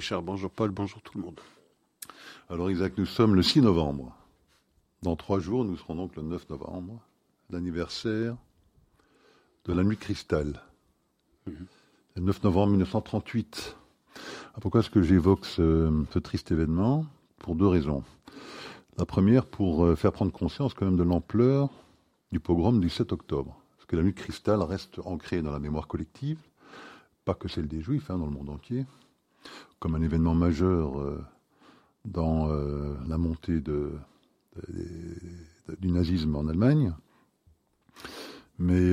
Richard, bonjour Paul, bonjour tout le monde. Alors Isaac, nous sommes le 6 novembre. Dans trois jours, nous serons donc le 9 novembre, l'anniversaire de la nuit cristal. Mhm. Le 9 novembre 1938. pourquoi est-ce que j'évoque ce, triste événement? Pour deux raisons. La première, pour euh, faire prendre conscience quand même de l'ampleur du pogrom du 7 octobre. Parce que la nuit cristal reste ancrée dans la mémoire collective, pas que celle des juifs, hein, dans le monde entier, comme un événement majeur euh, dans euh, la montée du nazisme en Allemagne. Mais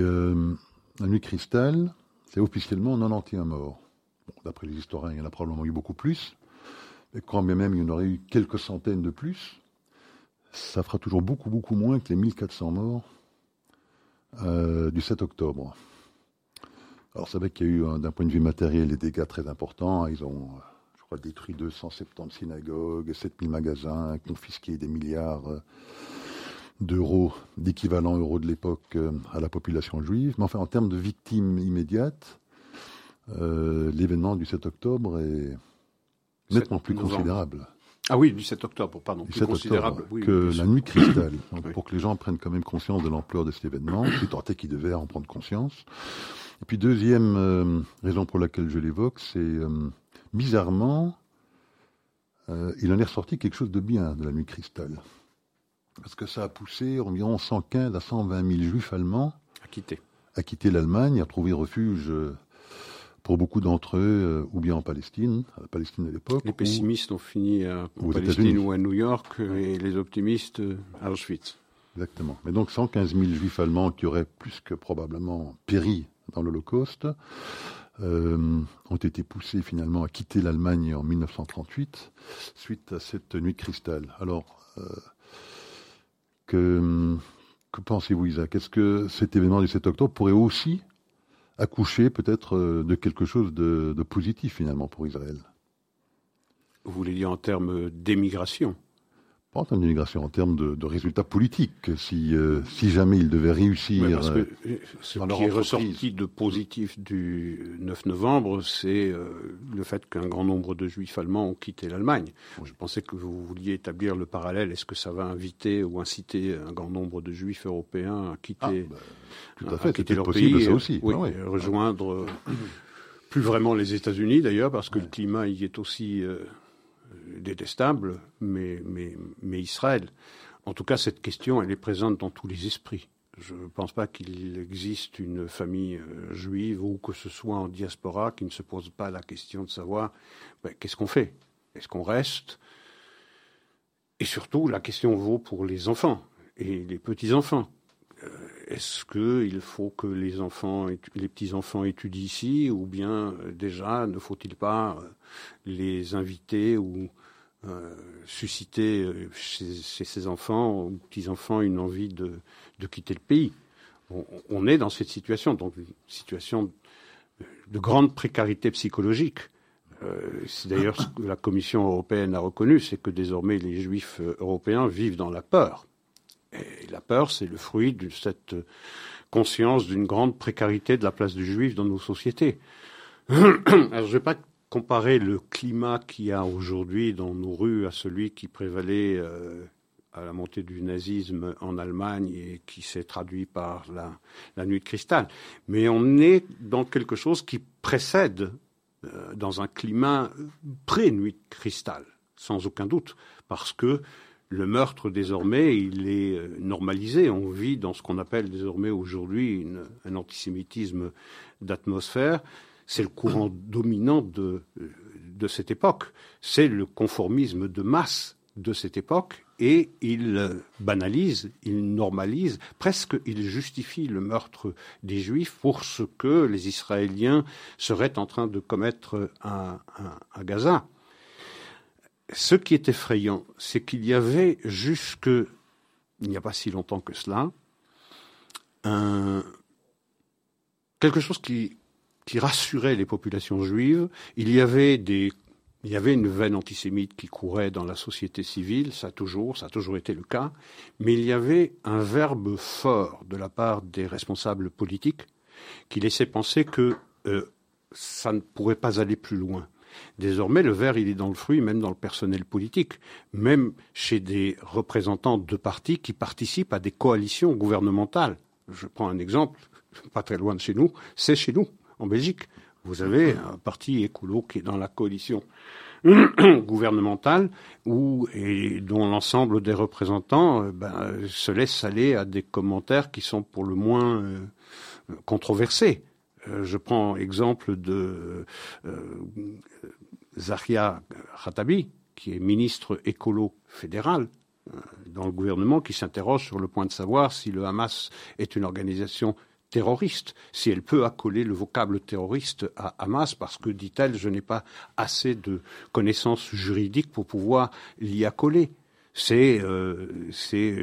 la nuit cristal, c'est officiellement 91 morts. D'après les historiens, il y en a probablement eu beaucoup plus. Et quand bien même il y en aurait eu quelques centaines de plus, ça fera toujours beaucoup, beaucoup moins que les 1400 morts euh, du 7 octobre. Alors c'est vrai qu'il y a eu, d'un point de vue matériel, des dégâts très importants. Ils ont, je crois, détruit 270 synagogues, 7000 magasins, confisqué des milliards euh, d'euros, d'équivalent euros de l'époque euh, à la population juive. Mais enfin, en termes de victimes immédiates, l'événement du 7 octobre est nettement plus considérable. Ah oui, du 7 octobre, pardon, plus considérable. que la nuit cristal. Pour que les gens prennent quand même conscience de l'ampleur de cet événement, c'est tant est qu'ils devaient en prendre conscience. Et puis deuxième euh, raison pour laquelle je l'évoque, c'est euh, bizarrement, euh, il en est ressorti quelque chose de bien de la nuit cristal. Parce que ça a poussé environ 115 à 120 000 juifs allemands à quitter, à quitter l'Allemagne, à trouver refuge pour beaucoup d'entre eux, euh, ou bien en Palestine, à la Palestine à l'époque. Les pessimistes ont fini en Palestine ou à New York, et les optimistes euh, à Auschwitz. Exactement. Mais donc 115 000 juifs allemands qui auraient plus que probablement péri dans l'Holocauste euh, ont été poussés finalement à quitter l'Allemagne en 1938 suite à cette nuit de cristal. Alors, que, que pensez-vous Isaac? Est-ce que cet événement du 7 octobre pourrait aussi accoucher peut-être euh, de quelque chose de, positif finalement pour Israël. Vous voulez dire en termes d'émigration? En termes d'immigration, en termes de, résultats politiques. Si, euh, si jamais ils devaient réussir. parce que euh, ce qui est ressorti de positif du 9 novembre, c'est euh, le fait qu'un grand nombre de juifs allemands ont quitté l'Allemagne. Je pensais que vous vouliez établir le parallèle. Est-ce que ça va inviter ou inciter un grand nombre de juifs européens à quitter, ah, bah, à, quitter leur pays ça aussi. Oui, rejoindre plus vraiment les États-Unis d'ailleurs, parce que le climat y est aussi détestable, mais, mais, mais Israël. En tout cas, cette question, elle est présente dans tous les esprits. Je ne pense pas qu'il existe une famille euh, juive ou que ce soit en diaspora qui ne se pose pas la question de savoir ben, qu'est-ce qu'on fait? Est-ce qu'on reste? Et surtout, la question vaut pour les enfants et les petits-enfants. Euh, est-ce qu'il faut que les enfants, les petits-enfants étudient ici ou bien euh, déjà ne faut-il pas les inviter ou euh, susciter euh, chez, ses enfants ou petits-enfants une envie de, quitter le pays. On, est dans cette situation, donc une situation de grande précarité psychologique. Euh, c'est d'ailleurs ce que la Commission européenne a reconnu, c'est que désormais les Juifs européens vivent dans la peur. Et la peur, c'est le fruit de cette conscience d'une grande précarité de la place du Juif dans nos sociétés. Alors, je ne vais pas comparer le climat qu'il y a aujourd'hui dans nos rues à celui qui prévalait euh, à la montée du nazisme en Allemagne et qui s'est traduit par la, nuit de cristal. Mais on est dans quelque chose qui précède, euh, dans un climat pré-nuit de cristal, sans aucun doute, parce que le meurtre, désormais, il est euh, normalisé. On vit dans ce qu'on appelle désormais aujourd'hui un antisémitisme d'atmosphère c'est le courant dominant de, de cette époque. C'est le conformisme de masse de cette époque et il banalise, il normalise, presque il justifie le meurtre des Juifs pour ce que les Israéliens seraient en train de commettre à, Gaza. Ce qui est effrayant, c'est qu'il y avait jusque, il n'y a pas si longtemps que cela, quelque chose qui qui rassurait les populations juives. Il y avait des il y avait une veine antisémite qui courait dans la société civile, ça a toujours, ça a toujours été le cas, mais il y avait un verbe fort de la part des responsables politiques qui laissait penser que euh, ça ne pourrait pas aller plus loin. Désormais, le verre, il est dans le fruit, même dans le personnel politique, même chez des représentants de partis qui participent à des coalitions gouvernementales. Je prends un exemple, pas très loin de chez nous, c'est chez nous, en Belgique. Vous avez un parti écolo qui est dans la coalition gouvernementale où, et dont l'ensemble des représentants euh, ben, se laissent aller à des commentaires qui sont pour le moins euh, controversés. Euh, je prends exemple de Zaria Khatabi, qui est ministre écolo fédéral dans le gouvernement, qui s'interroge sur le point de savoir si le Hamas est une organisation terroriste, si elle peut accoler le vocable terroriste à Hamas, parce que, dit-elle, je n'ai pas assez de connaissances juridiques pour pouvoir l'y accoler. C'est euh,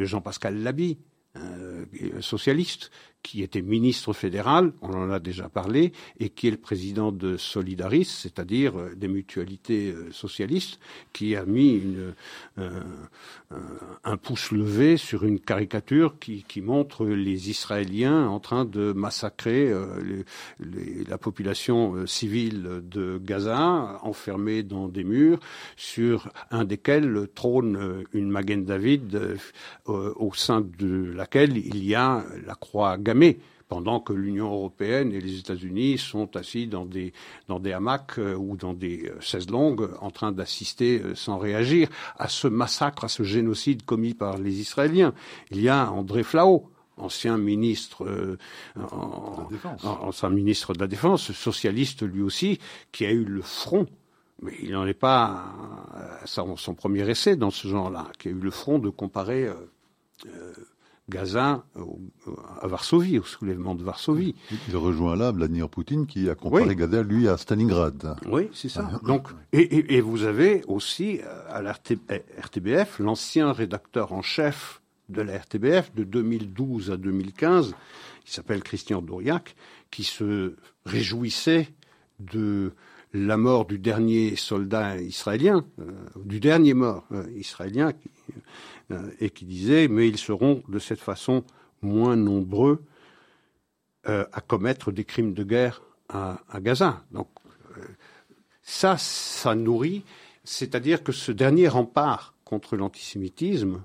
Jean-Pascal Laby, euh, socialiste, qui était ministre fédéral, on en a déjà parlé, et qui est le président de Solidaris, c'est-à-dire euh, des mutualités euh, socialistes, qui a mis une, euh, un pouce levé sur une caricature qui, montre les Israéliens en train de massacrer les, la population civile de Gaza, enfermée dans des murs, sur un desquels trône une Magen David au sein de laquelle il y a la croix pendant que l'Union européenne et les États-Unis sont assis dans des, dans des hamacs euh, ou dans des euh, chaises longues en train d'assister euh, sans réagir à ce massacre, à ce génocide commis par les Israéliens. Il y a André Flau, ancien ministre, ancien ministre de la Défense, socialiste lui aussi, qui a eu le front mais il n'en est pas à son, premier essai dans ce genre-là, qui a eu le front de comparer Gaza à Varsovie, au soulèvement de Varsovie. Il rejoint là Vladimir Poutine qui a comparé Gaza, lui, à Stalingrad. Oui, c'est ça. Ah. Donc, et, vous avez aussi euh, à la RTBF l'ancien rédacteur en chef de la RTBF de 2012 à 2015, qui s'appelle Christian Doriac, qui se réjouissait de la mort du dernier soldat israélien, euh, du dernier mort euh, israélien, euh, et qui disait mais ils seront de cette façon moins nombreux euh, à commettre des crimes de guerre à, Gaza. Donc euh, ça, ça nourrit, c'est-à-dire que ce dernier rempart contre l'antisémitisme,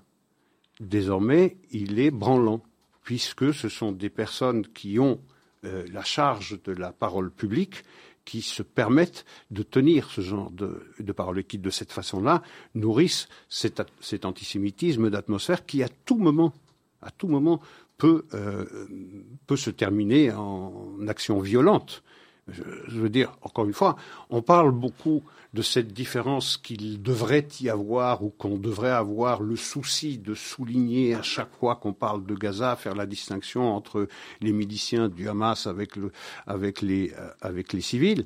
désormais, il est branlant, puisque ce sont des personnes qui ont la charge de la parole publique qui se permettent de tenir ce genre de, de paroles qui, de cette façon-là, nourrissent cet, cet antisémitisme d'atmosphère qui, à tout moment, à tout moment, peut, euh, peut se terminer en action violente. Je, veux dire, encore une fois, on parle beaucoup de cette différence qu'il devrait y avoir ou qu'on devrait avoir le souci de souligner à chaque fois qu'on parle de Gaza, faire la distinction entre les miliciens du Hamas avec, euh, les civils,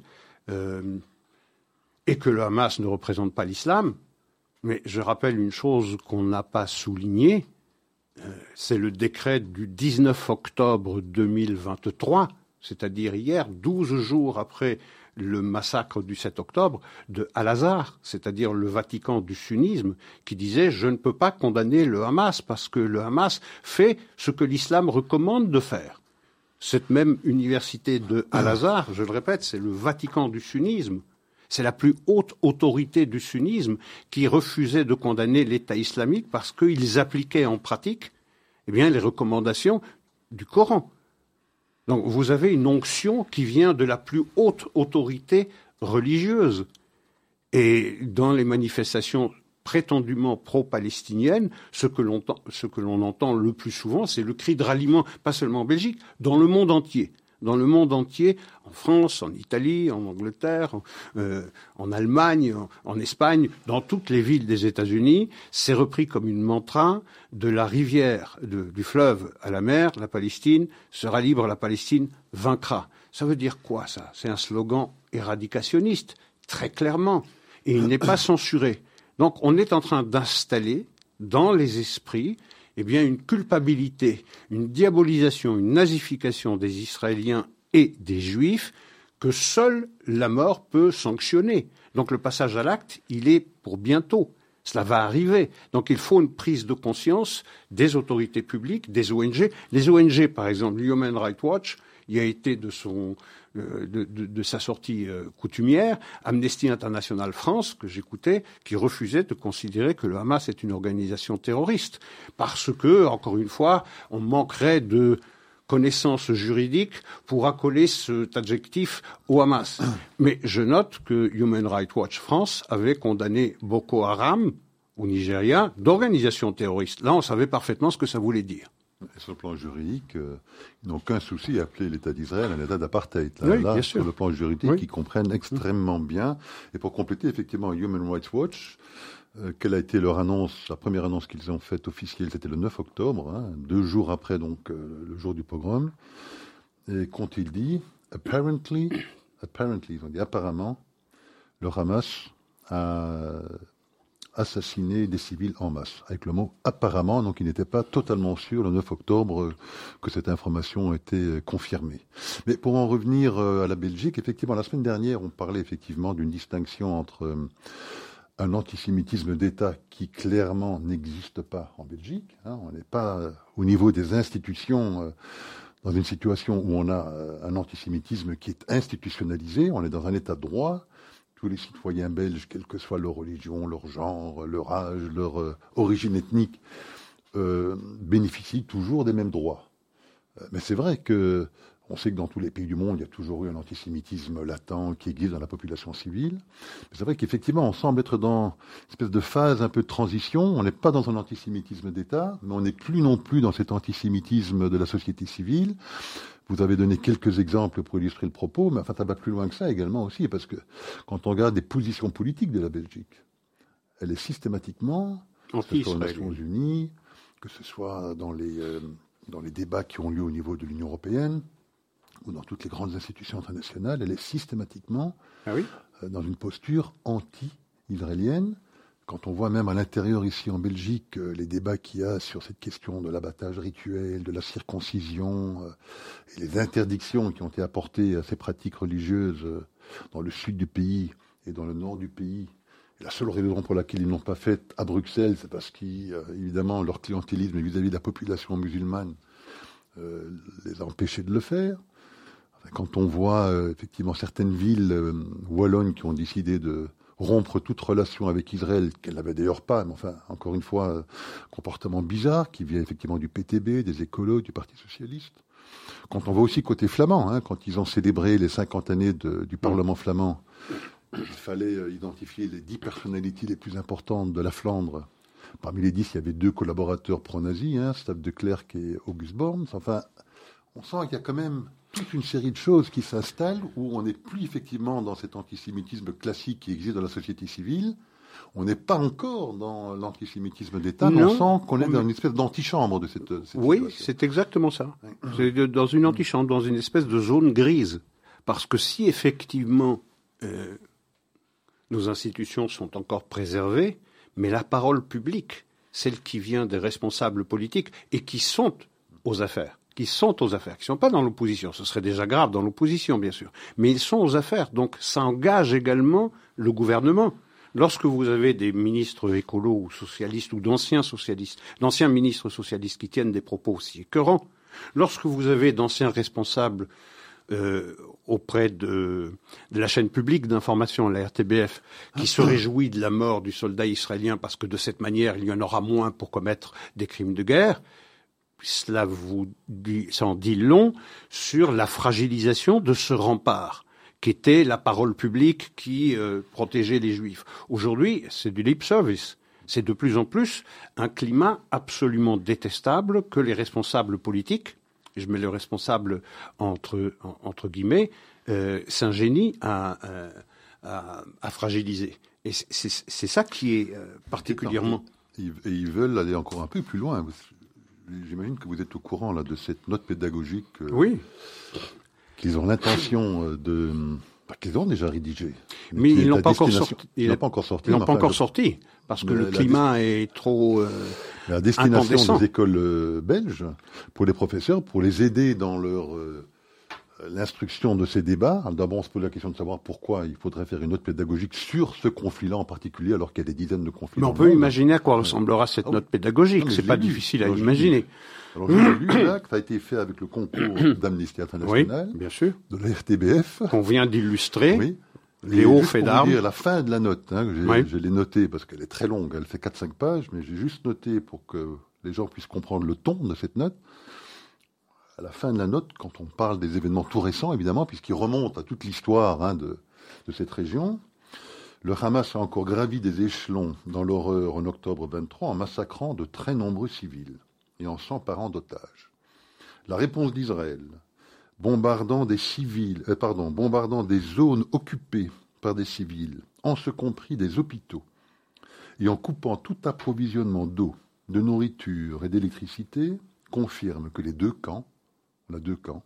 euh, et que le Hamas ne représente pas l'islam. Mais je rappelle une chose qu'on n'a pas soulignée, euh, c'est le décret du 19 octobre 2023 c'est-à-dire hier, douze jours après le massacre du 7 octobre, de Al-Azhar, c'est-à-dire le Vatican du sunnisme, qui disait je ne peux pas condamner le Hamas parce que le Hamas fait ce que l'islam recommande de faire. Cette même université de Al-Azhar, je le répète, c'est le Vatican du sunnisme, c'est la plus haute autorité du sunnisme qui refusait de condamner l'État islamique parce qu'ils appliquaient en pratique eh les recommandations du Coran. Donc vous avez une onction qui vient de la plus haute autorité religieuse. Et dans les manifestations prétendument pro-palestiniennes, ce que l'on entend le plus souvent, c'est le cri de ralliement, pas seulement en Belgique, dans le monde entier dans le monde entier, en France, en Italie, en Angleterre, en, euh, Allemagne, en, Espagne, dans toutes les villes des États-Unis, c'est repris comme une mantra de la rivière, du fleuve à la mer, la Palestine sera libre, la Palestine vaincra. Ça veut dire quoi ça? C'est un slogan éradicationniste, très clairement, et il n'est pas censuré. Donc on est en train d'installer dans les esprits eh bien, une culpabilité, une diabolisation, une nazification des Israéliens et des Juifs que seule la mort peut sanctionner. Donc le passage à l'acte, il est pour bientôt. Cela va arriver. Donc il faut une prise de conscience des autorités publiques, des ONG. Les ONG, par exemple, Human Rights Watch, il a été de son euh, de, sa sortie euh, coutumière, Amnesty International France, que j'écoutais, qui refusait de considérer que le Hamas est une organisation terroriste, parce que, encore une fois, on manquerait de connaissances juridiques pour accoler cet adjectif au Hamas. Mais je note que Human Rights Watch France avait condamné Boko Haram au Nigeria d'organisation terroriste. Là, on savait parfaitement ce que ça voulait dire. Sur le plan juridique, euh, ils n'ont qu'un souci à appeler l'État d'Israël un État d'apartheid. Là, sur le plan juridique, ils comprennent extrêmement bien. Et pour compléter, effectivement, Human Rights Watch, euh, quelle a été leur annonce La première annonce qu'ils ont faite officielle, c'était le 9 octobre, hein, deux jours après donc euh, le jour du pogrom. Et qu'ont-ils dit? Apparently, apparently, ils ont dit apparemment, le Hamas a assassiné des civils en masse, avec le mot apparemment, donc ils n'étaient pas totalement sûrs le 9 octobre euh, que cette information était confirmée. Mais pour en revenir à la Belgique, effectivement, la semaine dernière, on parlait effectivement d'une distinction entre un antisémitisme d'État qui clairement n'existe pas en Belgique. Hein. on n'est pas euh, au niveau des institutions euh, dans une situation où on a euh, un antisémitisme qui est institutionnalisé. On est dans un État droit. Tous les citoyens belges, quelle que soit leur religion, leur genre, leur âge, leur origine ethnique, bénéficient toujours des mêmes droits. mais c'est vrai que on sait que dans tous les pays du monde, il y a toujours eu un antisémitisme latent qui existe dans la population civile. C'est vrai qu'effectivement, on semble être dans une espèce de phase un peu de transition. On n'est pas dans un antisémitisme d'État, mais on n'est plus non plus dans cet antisémitisme de la société civile. Vous avez donné quelques exemples pour illustrer le propos, mais enfin, ça va plus loin que ça également aussi, parce que quand on regarde les positions politiques de la Belgique, elle est systématiquement, que ce soit aux Nations Unies, que ce soit dans les, euh, dans les débats qui ont lieu au niveau de l'Union européenne, ou dans toutes les grandes institutions internationales, elle est systématiquement ah euh, dans une posture anti-israélienne. Quand on voit même à l'intérieur ici en Belgique euh, les débats qu'il y a sur cette question de l'abattage rituel, de la circoncision, euh, et les interdictions qui ont été apportées à ces pratiques religieuses dans le sud du pays et dans le nord du pays, la seule raison pour laquelle ils n'ont pas fait à Bruxelles, c'est parce qu'évidemment leur clientélisme vis-à-vis de la population musulmane les a empêchés de le faire. Quand on voit euh, effectivement certaines villes euh, wallonnes qui ont décidé de rompre toute relation avec Israël, qu'elles n'avaient d'ailleurs pas, mais enfin, encore une fois, euh, comportement bizarre qui vient effectivement du PTB, des écolos, du Parti socialiste. Quand on voit aussi côté flamand, hein, quand ils ont célébré les 50 années du Parlement flamand, il fallait identifier les 10 personnalités les plus importantes de la Flandre. Parmi les 10, il y avait deux collaborateurs pro-nazis, hein, de Klerk et August Born. Enfin, on sent qu'il y a quand même toute une série de choses qui s'installent où on n'est plus effectivement dans cet antisémitisme classique qui existe dans la société civile. On n'est pas encore dans l'antisémitisme d'État, mais on sent qu'on est dans une espèce d'antichambre de cette, cette Oui, c'est exactement ça. C'est dans une antichambre, dans une espèce de zone grise. Parce que si effectivement euh, nos institutions sont encore préservées, mais la parole publique, celle qui vient des responsables politiques et qui sont aux affaires, qui sont aux affaires, qui ne sont pas dans l'opposition. Ce serait déjà grave dans l'opposition, bien sûr. Mais ils sont aux affaires. Donc ça engage également le gouvernement. Lorsque vous avez des ministres écolos ou socialistes ou d'anciens socialistes, d'anciens ministres socialistes qui tiennent des propos aussi écœurants, lorsque vous avez d'anciens responsables euh, auprès de, de, la chaîne publique d'information, la RTBF, qui se réjouit de la mort du soldat israélien parce que de cette manière il y en aura moins pour commettre des crimes de guerre, cela vous dit, s'en dit long sur la fragilisation de ce rempart qu'était la parole publique qui euh, protégeait les juifs. Aujourd'hui, c'est du lip service. C'est de plus en plus un climat absolument détestable que les responsables politiques, je mets le responsable entre, entre guillemets, euh, s'ingénient à, à, à, fragiliser. Et c'est ça qui est euh, particulièrement. Et ils veulent aller encore un peu plus loin. J'imagine que vous êtes au courant là, de cette note pédagogique. Euh, oui. Qu'ils ont l'intention euh, de. Bah, qu'ils ont déjà rédigé. Mais, ils n'ont pas, encore sorti. Ils n'ont pas encore sorti. Ils n'ont pas encore sorti. Parce que le, climat est trop. Euh, la destination des écoles belges, pour les professeurs, pour les aider dans leur l'instruction de ces débats. D'abord, on se pose la question de savoir pourquoi il faudrait faire une note pédagogique sur ce conflit-là en particulier, alors qu'il y a des dizaines de conflits. Mais on peut imaginer à quoi ressemblera cette ah note pédagogique. C'est pas difficile à imaginer. Alors, j'ai lu là que ça a été fait avec le concours d'Amnesty International. Oui, bien sûr. De la RTBF. Qu'on vient d'illustrer. Oui. Léo fait d'armes. la fin de la note, hein, je l'ai notée parce qu'elle est très longue, elle fait 4-5 pages, mais j'ai juste noté pour que les gens puissent comprendre le ton de cette note. À la fin de la note, quand on parle des événements tout récents, évidemment, puisqu'ils remontent à toute l'histoire hein, de, cette région, le Hamas a encore gravi des échelons dans l'horreur en octobre 23 en massacrant de très nombreux civils et en s'emparant d'otages. La réponse d'Israël, bombardant des civils, euh, pardon, bombardant des zones occupées par des civils, en ce compris des hôpitaux, et en coupant tout approvisionnement d'eau, de nourriture et d'électricité, confirme que les deux camps, on a deux camps,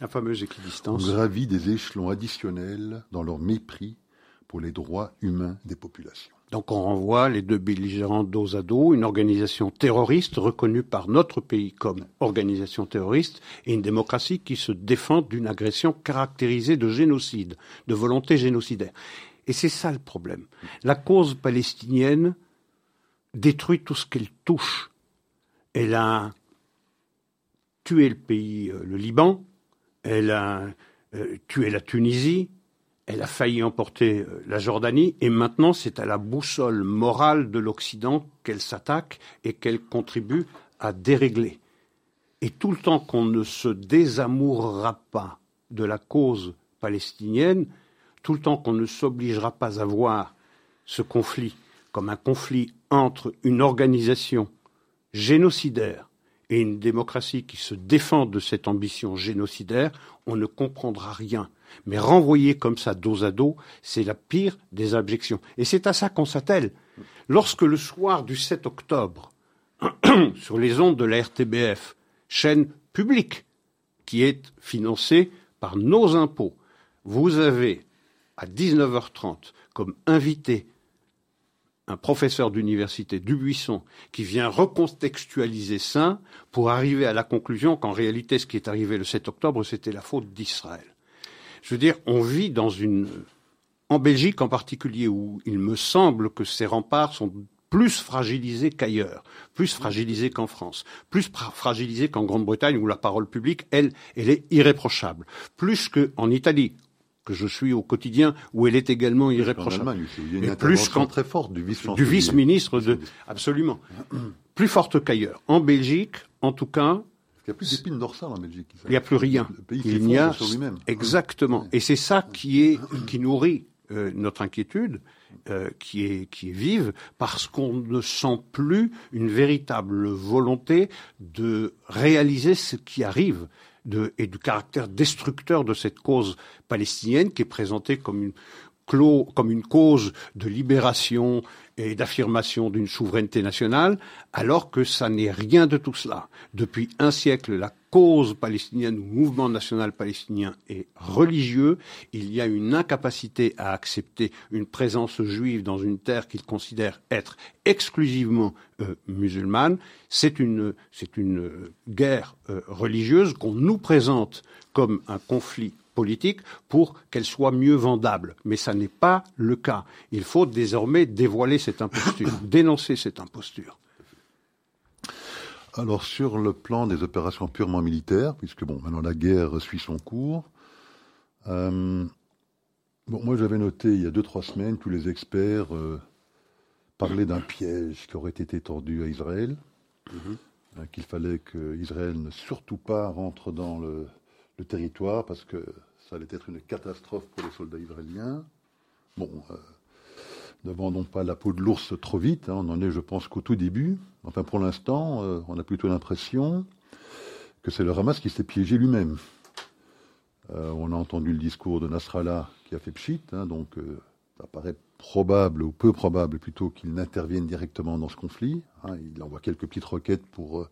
la fameuse équidistance, ont gravi des échelons additionnels dans leur mépris pour les droits humains des populations. Donc on renvoie les deux belligérants dos à dos, une organisation terroriste reconnue par notre pays comme organisation terroriste et une démocratie qui se défend d'une agression caractérisée de génocide, de volonté génocidaire. Et c'est ça le problème. La cause palestinienne détruit tout ce qu'elle touche. Elle a tué le pays, euh, le Liban, elle a euh, tué la Tunisie, elle a failli emporter euh, la Jordanie et maintenant c'est à la boussole morale de l'Occident qu'elle s'attaque et qu'elle contribue à dérégler. Et tout le temps qu'on ne se désamourera pas de la cause palestinienne, tout le temps qu'on ne s'obligera pas à voir ce conflit comme un conflit entre une organisation génocidaire et une démocratie qui se défend de cette ambition génocidaire, on ne comprendra rien. Mais renvoyer comme ça dos à dos, c'est la pire des abjections. Et c'est à ça qu'on s'attelle. Lorsque le soir du 7 octobre, sur les ondes de la RTBF, chaîne publique qui est financée par nos impôts, vous avez à 19h30 comme invité un professeur d'université Dubuisson qui vient recontextualiser ça pour arriver à la conclusion qu'en réalité ce qui est arrivé le 7 octobre c'était la faute d'Israël. Je veux dire, on vit dans une en Belgique en particulier où il me semble que ces remparts sont plus fragilisés qu'ailleurs, plus fragilisés qu'en France, plus fragilisés qu'en Grande-Bretagne où la parole publique, elle, elle est irréprochable, plus qu'en Italie que je suis au quotidien, où elle est également irréprochable. Il y a une plus très forte du vice-ministre. de, absolument. plus forte qu'ailleurs. En Belgique, en tout cas. Il n'y a plus d'épines dorsales en Belgique. Il n'y a plus rien. il n'y a exactement. Et c'est ça qui est qui nourrit euh, notre inquiétude, euh, qui est qui est vive, parce qu'on ne sent plus une véritable volonté de réaliser ce qui arrive et du caractère destructeur de cette cause palestinienne qui est présentée comme une, cause de libération et d'affirmation d'une souveraineté nationale, alors que ça n'est rien de tout cela. Depuis un siècle, la cause palestinienne ou mouvement national palestinien est religieux. Il y a une incapacité à accepter une présence juive dans une terre qu'il considère être exclusivement euh, musulmane. C'est une, c'est une guerre euh, religieuse qu'on nous présente comme un conflit politique pour qu'elle soit mieux vendable. Mais ça n'est pas le cas. Il faut désormais dévoiler cette imposture, dénoncer cette imposture. Alors sur le plan des opérations purement militaires, puisque bon, maintenant la guerre suit son cours. Euh, bon, moi j'avais noté il y a deux trois semaines tous les experts euh, parlaient d'un piège qui aurait été tendu à Israël, mm-hmm. qu'il fallait qu'Israël ne surtout pas rentre dans le, le territoire parce que ça allait être une catastrophe pour les soldats israéliens. Bon, euh, ne vendons pas la peau de l'ours trop vite, hein, on en est, je pense, qu'au tout début. Enfin, pour l'instant, euh, on a plutôt l'impression que c'est le Hamas qui s'est piégé lui-même. Euh, on a entendu le discours de Nasrallah qui a fait pchit, hein, donc ça paraît probable, ou peu probable plutôt, qu'il n'intervienne directement dans ce conflit. Hein. il envoie quelques petites requêtes pour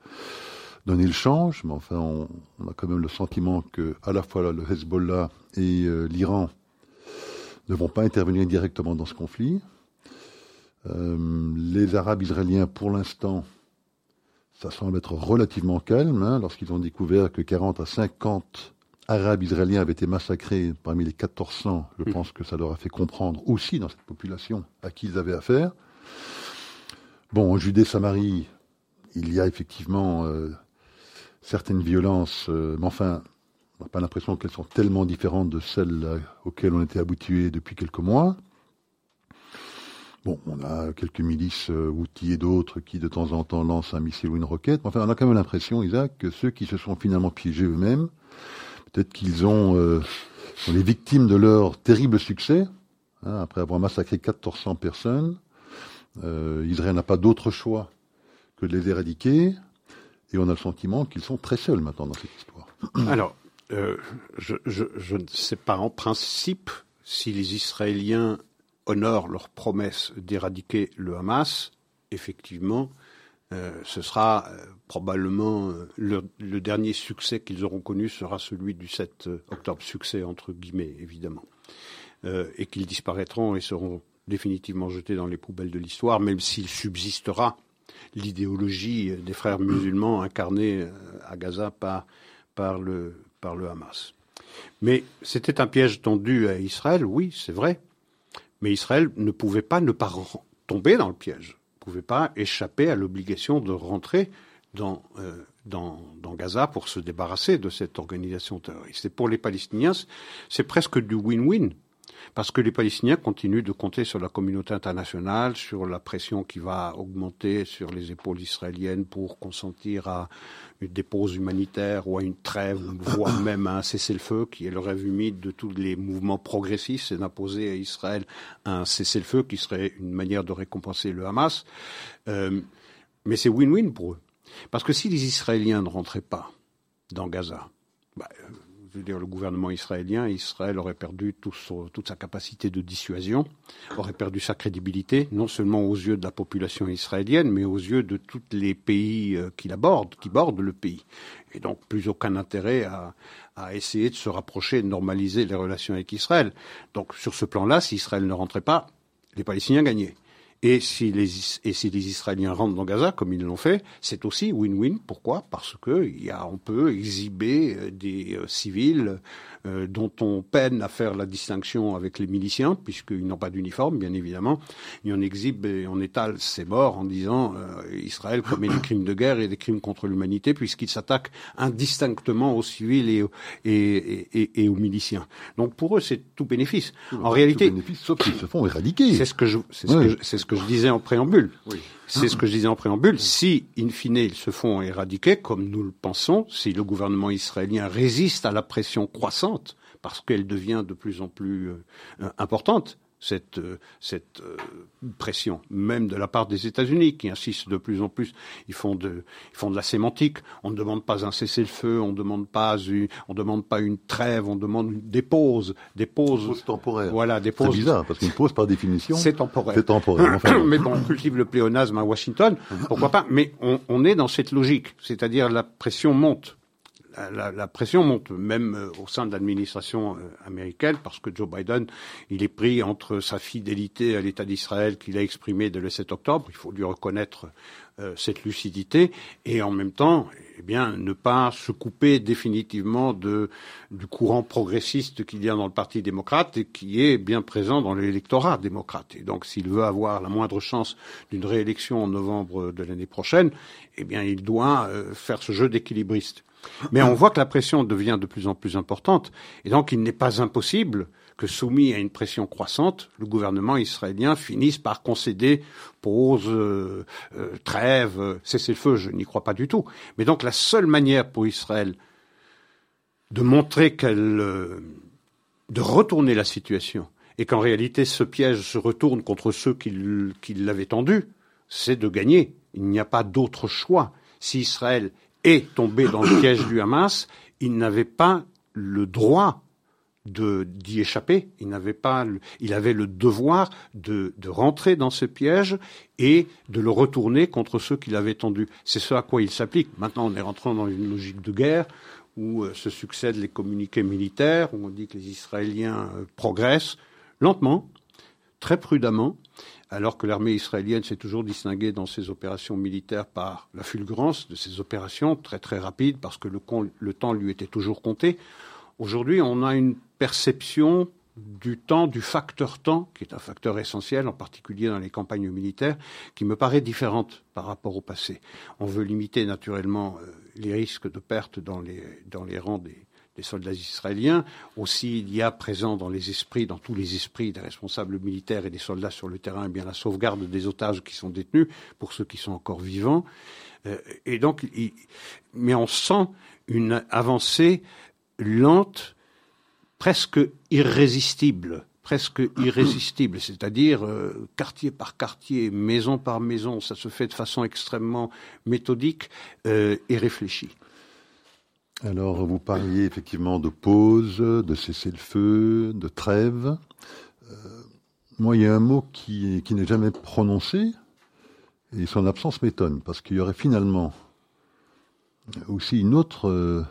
donner le change, mais enfin, on, a quand même le sentiment que à la fois le Hezbollah et euh, l'Iran ne vont pas intervenir directement dans ce conflit. Euh, les Arabes israéliens, pour l'instant, ça semble être relativement calme, hein, lorsqu'ils ont découvert que 40 à 50 arabes israéliens avaient été massacrés parmi les 1400, je hmm. pense que ça leur a fait comprendre aussi dans cette population à qui ils avaient affaire. Bon, en Judée-Samarie, il y a effectivement euh, certaines violences, euh, mais enfin, on n'a pas l'impression qu'elles sont tellement différentes de celles euh, auxquelles on était habitués depuis quelques mois. Bon, on a quelques milices outillées et d'autres qui de temps en temps lancent un missile ou une roquette. Enfin, on a quand même l'impression, Isaac, que ceux qui se sont finalement piégés eux-mêmes, peut-être qu'ils ont sont les victimes de leur terrible succès, hein, après avoir massacré 1400 personnes. Israël n'a pas d'autre choix que de les éradiquer, et on a le sentiment qu'ils sont très seuls maintenant dans cette histoire. Alors, euh, je, ne sais pas en principe si les Israéliens honorent leur promesse d'éradiquer le Hamas. Effectivement, euh, ce sera euh, probablement le, le, dernier succès qu'ils auront connu sera celui du 7 octobre, succès entre guillemets évidemment, et qu'ils disparaîtront et seront définitivement jetés dans les poubelles de l'histoire, même s'il subsistera l'idéologie des frères musulmans incarnée euh, à Gaza par, par, le, par le Hamas. Mais c'était un piège tendu à Israël, oui, c'est vrai. Mais Israël ne pouvait pas ne pas tomber dans le piège, ne pouvait pas échapper à l'obligation de rentrer dans, euh, dans, dans, Gaza pour se débarrasser de cette organisation terroriste. Et pour les Palestiniens, c'est presque du win-win parce que les Palestiniens continuent de compter sur la communauté internationale, sur la pression qui va augmenter sur les épaules israéliennes pour consentir à des pauses humanitaires ou à une trêve, voire même à un cessez-le-feu, qui est le rêve humide de tous les mouvements progressistes, c'est d'imposer à Israël un cessez-le-feu qui serait une manière de récompenser le Hamas. Euh, mais c'est win-win pour eux. Parce que si les Israéliens ne rentraient pas dans Gaza, bah, veux dire, le gouvernement israélien, Israël aurait perdu toute sa capacité de dissuasion, aurait perdu sa crédibilité, non seulement aux yeux de la population israélienne, mais aux yeux de tous les pays euh, qui la bordent, qui bordent le pays. Et donc, plus aucun intérêt à essayer de se rapprocher, de normaliser les relations avec Israël. Donc, sur ce plan-là, si Israël ne rentrait pas, les Palestiniens gagnaient. Et si, les, et si les Israéliens rentrent dans Gaza, comme ils l'ont fait, c'est aussi win-win. Pourquoi? Parce que y a, on peut exhiber euh, des euh, civils euh, dont on peine à faire la distinction avec les miliciens, puisqu'ils n'ont pas d'uniforme, bien évidemment. Et on exhibe et on étale ces morts en disant Israël commet des crimes de guerre et des crimes contre l'humanité, puisqu'il s'attaque indistinctement aux civils et, et, et, et, aux miliciens. Donc pour eux, c'est tout bénéfice. En réalité, bénéfice, sauf qu'ils se font éradiquer. C'est ce que je, c'est ce que ce que je disais en préambule. C'est ce que je disais en préambule. Si, in fine, ils se font éradiquer, comme nous le pensons, si le gouvernement israélien résiste à la pression croissante, parce qu'elle devient de plus en plus euh, importante, cette, euh, cette euh, pression, même de la part des États-Unis, qui insistent de plus en plus. Ils font de, ils font de la sémantique. On ne demande pas un cessez-le-feu, on ne demande pas, on demande pas une trêve, on demande des pauses, des pauses, temporaires. Voilà, des pauses. C'est bizarre parce qu'une pause, par définition, c'est temporaire. C'est temporaire. mais bon, on cultive le pléonasme à Washington, pourquoi pas Mais on, on est dans cette logique, c'est-à-dire la pression monte la, pression monte même euh, au sein de l'administration euh, américaine parce que Joe Biden, il est pris entre sa fidélité à l'État d'Israël qu'il a exprimé dès le 7 octobre, il faut lui reconnaître euh, cette lucidité, et en même temps, eh bien, ne pas se couper définitivement du courant progressiste qu'il y a dans le Parti démocrate et qui est bien présent dans l'électorat démocrate. Donc, s'il veut avoir la moindre chance d'une réélection en novembre de l'année prochaine, eh bien, il doit faire ce jeu d'équilibriste. Mais on voit que la pression devient de plus en plus importante, et donc il n'est pas impossible que, soumis à une pression croissante, le gouvernement israélien finisse par concéder pause, euh, euh, trêve, cessez-le-feu. Je n'y crois pas du tout. Mais donc la seule manière pour Israël de montrer qu'elle, euh, de retourner la situation, et qu'en réalité ce piège se retourne contre ceux qui, qui l'avaient tendu, c'est de gagner. Il n'y a pas d'autre choix. Si Israël est tombé dans le piège du Hamas, il n'avait pas le droit d'y échapper. Il n'avait pas, il avait le devoir de, rentrer dans ce piège et de le retourner contre ceux qui l'avaient tendu. C'est ce à quoi il s'applique. Maintenant, on est rentrant dans une logique de guerre où euh, se succèdent les communiqués militaires, où on dit que les Israéliens euh, progressent lentement, très prudemment, alors que l'armée israélienne s'est toujours distinguée dans ses opérations militaires par la fulgurance de ses opérations, très très rapides, parce que le, temps lui était toujours compté. Aujourd'hui, on a une perception du temps, du facteur temps, qui est un facteur essentiel, en particulier dans les campagnes militaires, qui me paraît différente par rapport au passé. On veut limiter naturellement euh, les risques de perte dans les rangs des, des soldats israéliens. Aussi, il y a présent dans les esprits, dans tous les esprits des responsables militaires et des soldats sur le terrain, eh bien la sauvegarde des otages qui sont détenus, pour ceux qui sont encore vivants. Euh, mais on sent une avancée lente presque irrésistible, presque irrésistible, c'est-à-dire euh, quartier par quartier, maison par maison, ça se fait de façon extrêmement méthodique euh, et réfléchie. Alors, vous parliez effectivement de pause, de cessez-le-feu, de trêve. Euh, moi, il y a un mot qui, qui n'est jamais prononcé, et son absence m'étonne, parce qu'il y aurait finalement aussi une autre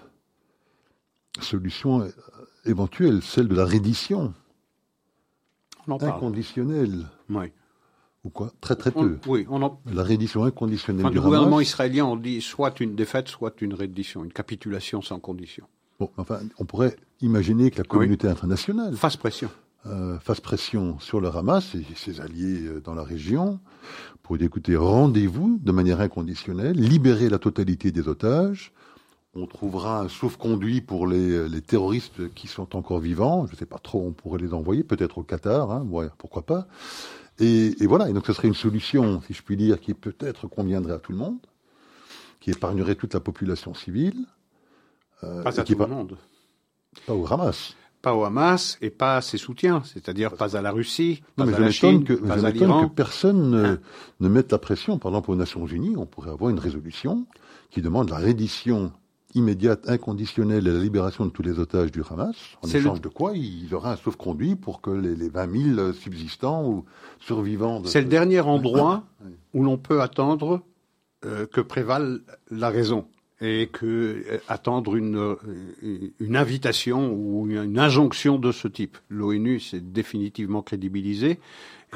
solution éventuelle, celle de la reddition inconditionnelle. Oui. Ou quoi Très très peu. oui, on La reddition inconditionnelle du, gouvernement israélien, on dit soit une défaite, soit une reddition, une capitulation sans condition. Bon, enfin, on pourrait imaginer que la communauté internationale fasse pression. Euh, fasse pression sur le Hamas et ses alliés euh, dans la région pour dire écoutez, rendez-vous de manière inconditionnelle, libérez la totalité des otages, on trouvera un sauf-conduit pour les, terroristes qui sont encore vivants. Je ne sais pas trop, on pourrait les envoyer, peut-être au Qatar, hein, pourquoi pas. Et, voilà, et donc ce serait une solution, si je puis dire, qui peut-être conviendrait à tout le monde, qui épargnerait toute la population civile. Euh, pas à tout le monde. Pas au Hamas. Pas au Hamas et pas à ses soutiens, c'est-à-dire pas à la Russie, pas à la Chine, que, pas à que personne ne, hein. ne mette la pression. Par exemple, aux Nations Unies, on pourrait avoir une résolution qui demande la reddition immédiate, inconditionnelle et la libération de tous les otages du Hamas, en échange de quoi il y aura un sauf-conduit pour que les, 20 000 subsistants ou survivants... C'est le dernier endroit où l'on peut attendre euh, que prévale la raison et que euh, attendre une, euh, une invitation ou une injonction de ce type. L'ONU s'est définitivement crédibilisée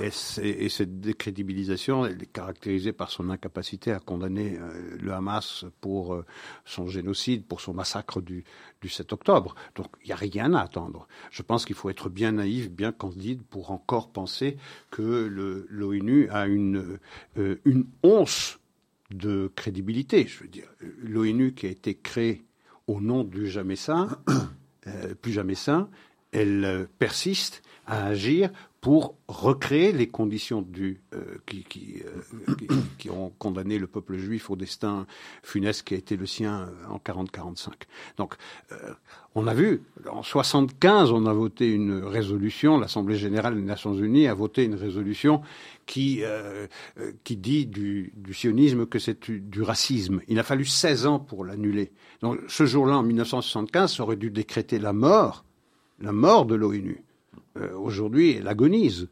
et, cette décrédibilisation elle est caractérisée par son incapacité à condamner euh, le Hamas pour euh, son génocide, pour son massacre du, 7 octobre. Donc il n'y a rien à attendre. Je pense qu'il faut être bien naïf, bien candide pour encore penser que l'ONU a une, euh, une once de crédibilité. Je veux dire, l'ONU qui a été créée au nom du jamais saint, plus jamais saint, elle persiste à agir pour recréer les conditions du, euh, qui, euh, qui, ont condamné le peuple juif au destin funeste qui a été le sien euh, en 40-45. Donc, on a vu, en 75, on a voté une résolution, l'Assemblée générale des Nations unies a voté une résolution qui, qui dit du, du sionisme que c'est du, racisme. Il a fallu 16 ans pour l'annuler. Donc, ce jour-là, en 1975, ça aurait dû décréter la mort, la mort de l'ONU. Euh, aujourd'hui, elle agonise.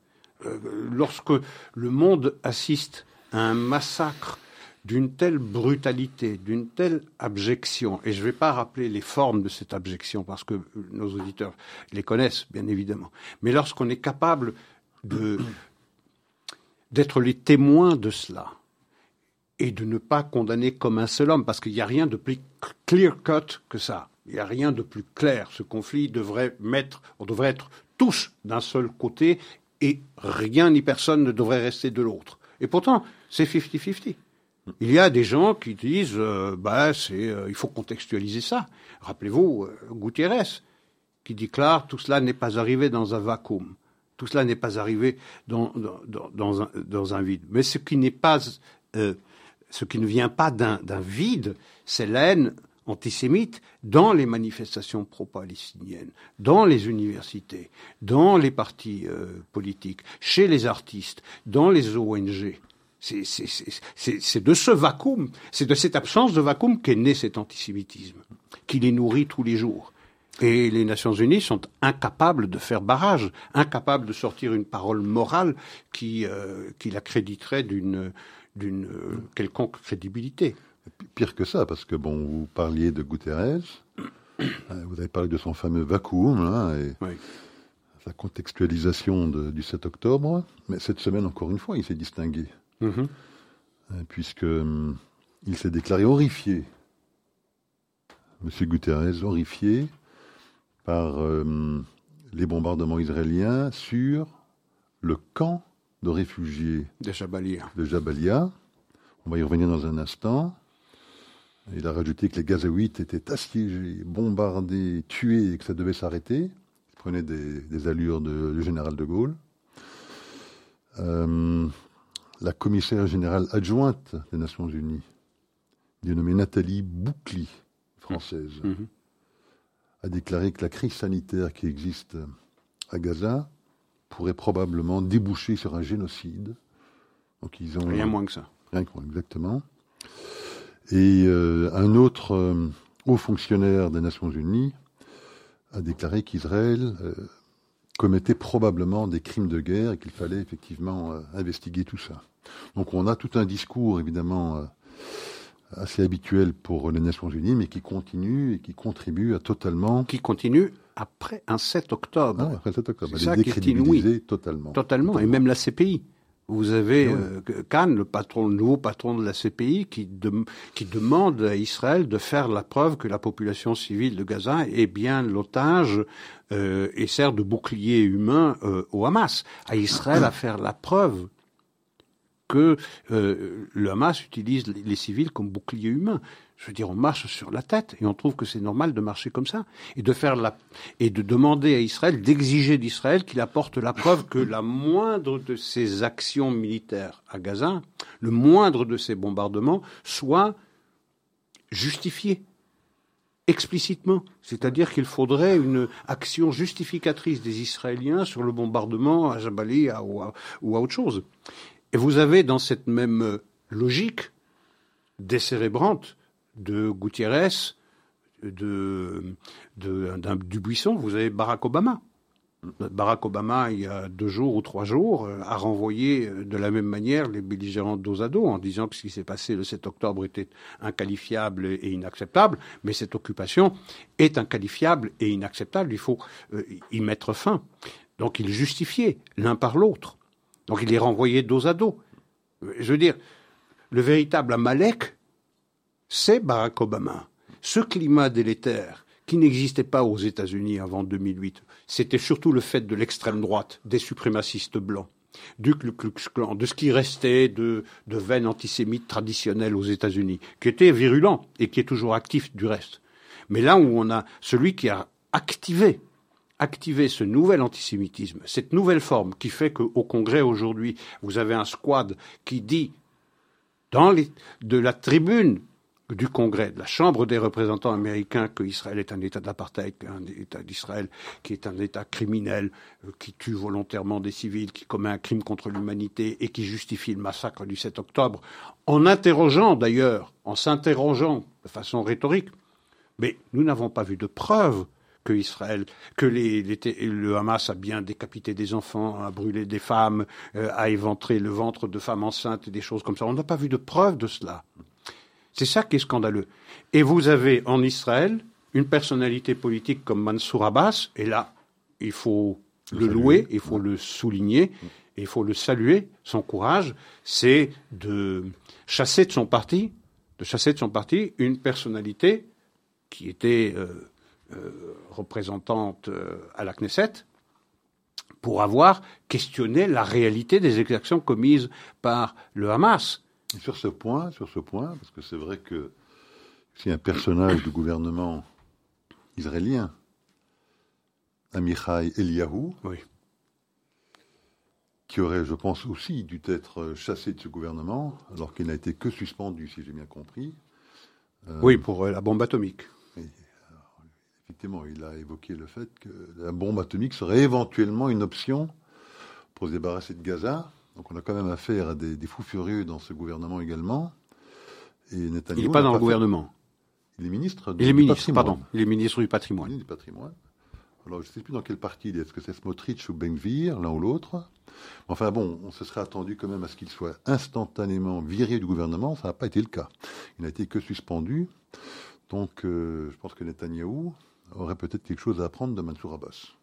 Euh, lorsque le monde assiste à un massacre d'une telle brutalité, d'une telle abjection, et je ne vais pas rappeler les formes de cette abjection parce que nos auditeurs les connaissent bien évidemment, mais lorsqu'on est capable de d'être les témoins de cela et de ne pas condamner comme un seul homme, parce qu'il n'y a rien de plus clear cut que ça. Il n'y a rien de plus clair. Ce conflit devrait mettre, on devrait être tous d'un seul côté et rien ni personne ne devrait rester de l'autre. Et pourtant, c'est 50-50. Il y a des gens qui disent, euh, bah, c'est, euh, il faut contextualiser ça. Rappelez-vous, euh, Gutiérrez, qui déclare, tout cela n'est pas arrivé dans un vacuum. Tout cela n'est pas arrivé dans, un, dans, un, vide. Mais ce qui n'est pas, ce qui ne vient pas d'un vide, c'est la antisémites dans les manifestations pro-palestiniennes, dans les universités, dans les partis euh, politiques, chez les artistes, dans les ONG. C'est de ce vacuum, c'est de cette absence de vacuum qu'est né cet antisémitisme, qui les nourrit tous les jours. Et les Nations Unies sont incapables de faire barrage, incapables de sortir une parole morale qui, euh, qui l'accréditerait d'une euh, quelconque crédibilité. Pire que ça, parce que bon, vous parliez de Guterres, euh, vous avez parlé de son fameux vacuum, hein, et sa contextualisation du 7 octobre, mais cette semaine, encore une fois, il s'est distingué, mm-hmm. euh, puisque hum, il s'est déclaré horrifié. Monsieur Guterres, horrifié par les bombardements israéliens sur le camp de réfugiés de Jabalia. de Jabalia. On va y revenir dans un instant. Il a rajouté que les Gazaouites étaient assiégés, bombardés, tués et que ça devait s'arrêter. Il prenait des, allures de, général de Gaulle. Euh, la commissaire générale adjointe des Nations Unies, dénommée Nathalie Boucli, française, mmh. Mmh. a déclaré que la crise sanitaire qui existe à Gaza pourrait probablement déboucher sur un génocide. Donc ils ont rien moins que ça. Rien que exactement. Et euh, un autre euh, haut fonctionnaire des Nations Unies a déclaré qu'Israël euh, commettait probablement des crimes de guerre et qu'il fallait effectivement investiguer tout ça. Donc on a tout un discours évidemment assez habituel pour les Nations Unies, mais qui continue et qui contribue à totalement... Qui continue après un 7 octobre. Ah, après 7 octobre, ça qui est totalement. Totalement, et même la CPI. Vous avez euh, Khan, le patron, le nouveau patron de la CPI, qui, qui demande à Israël de faire la preuve que la population civile de Gaza est bien l'otage euh, et sert de bouclier humain euh, au Hamas. À Israël à faire la preuve que le Hamas utilise les civils comme bouclier humain. Je veux dire, on marche sur la tête et on trouve que c'est normal de marcher comme ça et de faire la et de demander à Israël, d'exiger d'Israël qu'il apporte la preuve que la moindre de ses actions militaires à Gaza, le moindre de ses bombardements, soit justifié explicitement. C'est-à-dire qu'il faudrait une action justificatrice des Israéliens sur le bombardement à Jabali ou à autre chose. Et vous avez dans cette même logique décérébrante de Gutiérrez, de, du Buisson, vous avez Barack Obama. Barack Obama, il y a deux jours ou trois jours, euh, a renvoyé euh, de la même manière les belligérants dos à dos en disant que ce qui s'est passé le 7 octobre était inqualifiable et inacceptable, mais cette occupation est inqualifiable et inacceptable, il faut euh, y mettre fin. Donc il justifiait l'un par l'autre. Donc il est renvoyé dos à dos. Je veux dire, le véritable Amalek, c'est Barack Obama. Ce climat délétère qui n'existait pas aux États-Unis avant 2008, c'était surtout le fait de l'extrême droite, des suprémacistes blancs, du Ku Klux Klan, de ce qui restait de, de veine antisémite traditionnelle aux États-Unis, qui était virulent et qui est toujours actif du reste. Mais là où on a celui qui a activé activé ce nouvel antisémitisme, cette nouvelle forme qui fait qu'au Congrès aujourd'hui, vous avez un squad qui dit de la tribune du Congrès, de la Chambre des représentants américains, que Israël est un État d'apartheid, un État d'Israël qui est un État criminel, euh, qui tue volontairement des civils, qui commet un crime contre l'humanité et qui justifie le massacre du 7 octobre, en interrogeant d'ailleurs, en s'interrogeant de façon rhétorique. Mais nous n'avons pas vu de preuve que Israël, que les, le Hamas a bien décapité des enfants, a brûlé des femmes, euh, a éventré le ventre de femmes enceintes et des choses comme ça. On n'a pas vu de preuve de cela. C'est ça qui est scandaleux. Et vous avez en Israël une personnalité politique comme Mansour Abbas, et là, il faut le, louer, il faut le souligner, et il faut le saluer, son courage, c'est de chasser de son parti, de chasser de son parti une personnalité qui était euh, représentante euh, à la Knesset, pour avoir questionné la réalité des exactions commises par le Hamas. Sur ce point, sur ce point, parce que c'est vrai que si un personnage du gouvernement israélien, Amichai Eliyahu, qui aurait, je pense, aussi dû être chassé de ce gouvernement, alors qu'il n'a été que suspendu, si j'ai bien compris. Euh, oui, pour euh, la bombe atomique. Effectivement, il a évoqué le fait que la bombe atomique serait éventuellement une option pour se débarrasser de Gaza. Donc on a quand même affaire à des, fous furieux dans ce gouvernement également. Et Netanyahu il n'est pas dans le gouvernement. Il est ministre du, il est ministre, Pardon, il est ministre du patrimoine. du patrimoine. Alors je ne sais plus dans quel parti il est. Est-ce que c'est Smotrich ou Benvir, l'un ou l'autre? Enfin bon, on se serait attendu quand même à ce qu'il soit instantanément viré du gouvernement. Ça n'a pas été le cas. Il n'a été que suspendu. Donc euh, je pense que Netanyahou aurait peut-être quelque chose à apprendre de Mansour Abbas.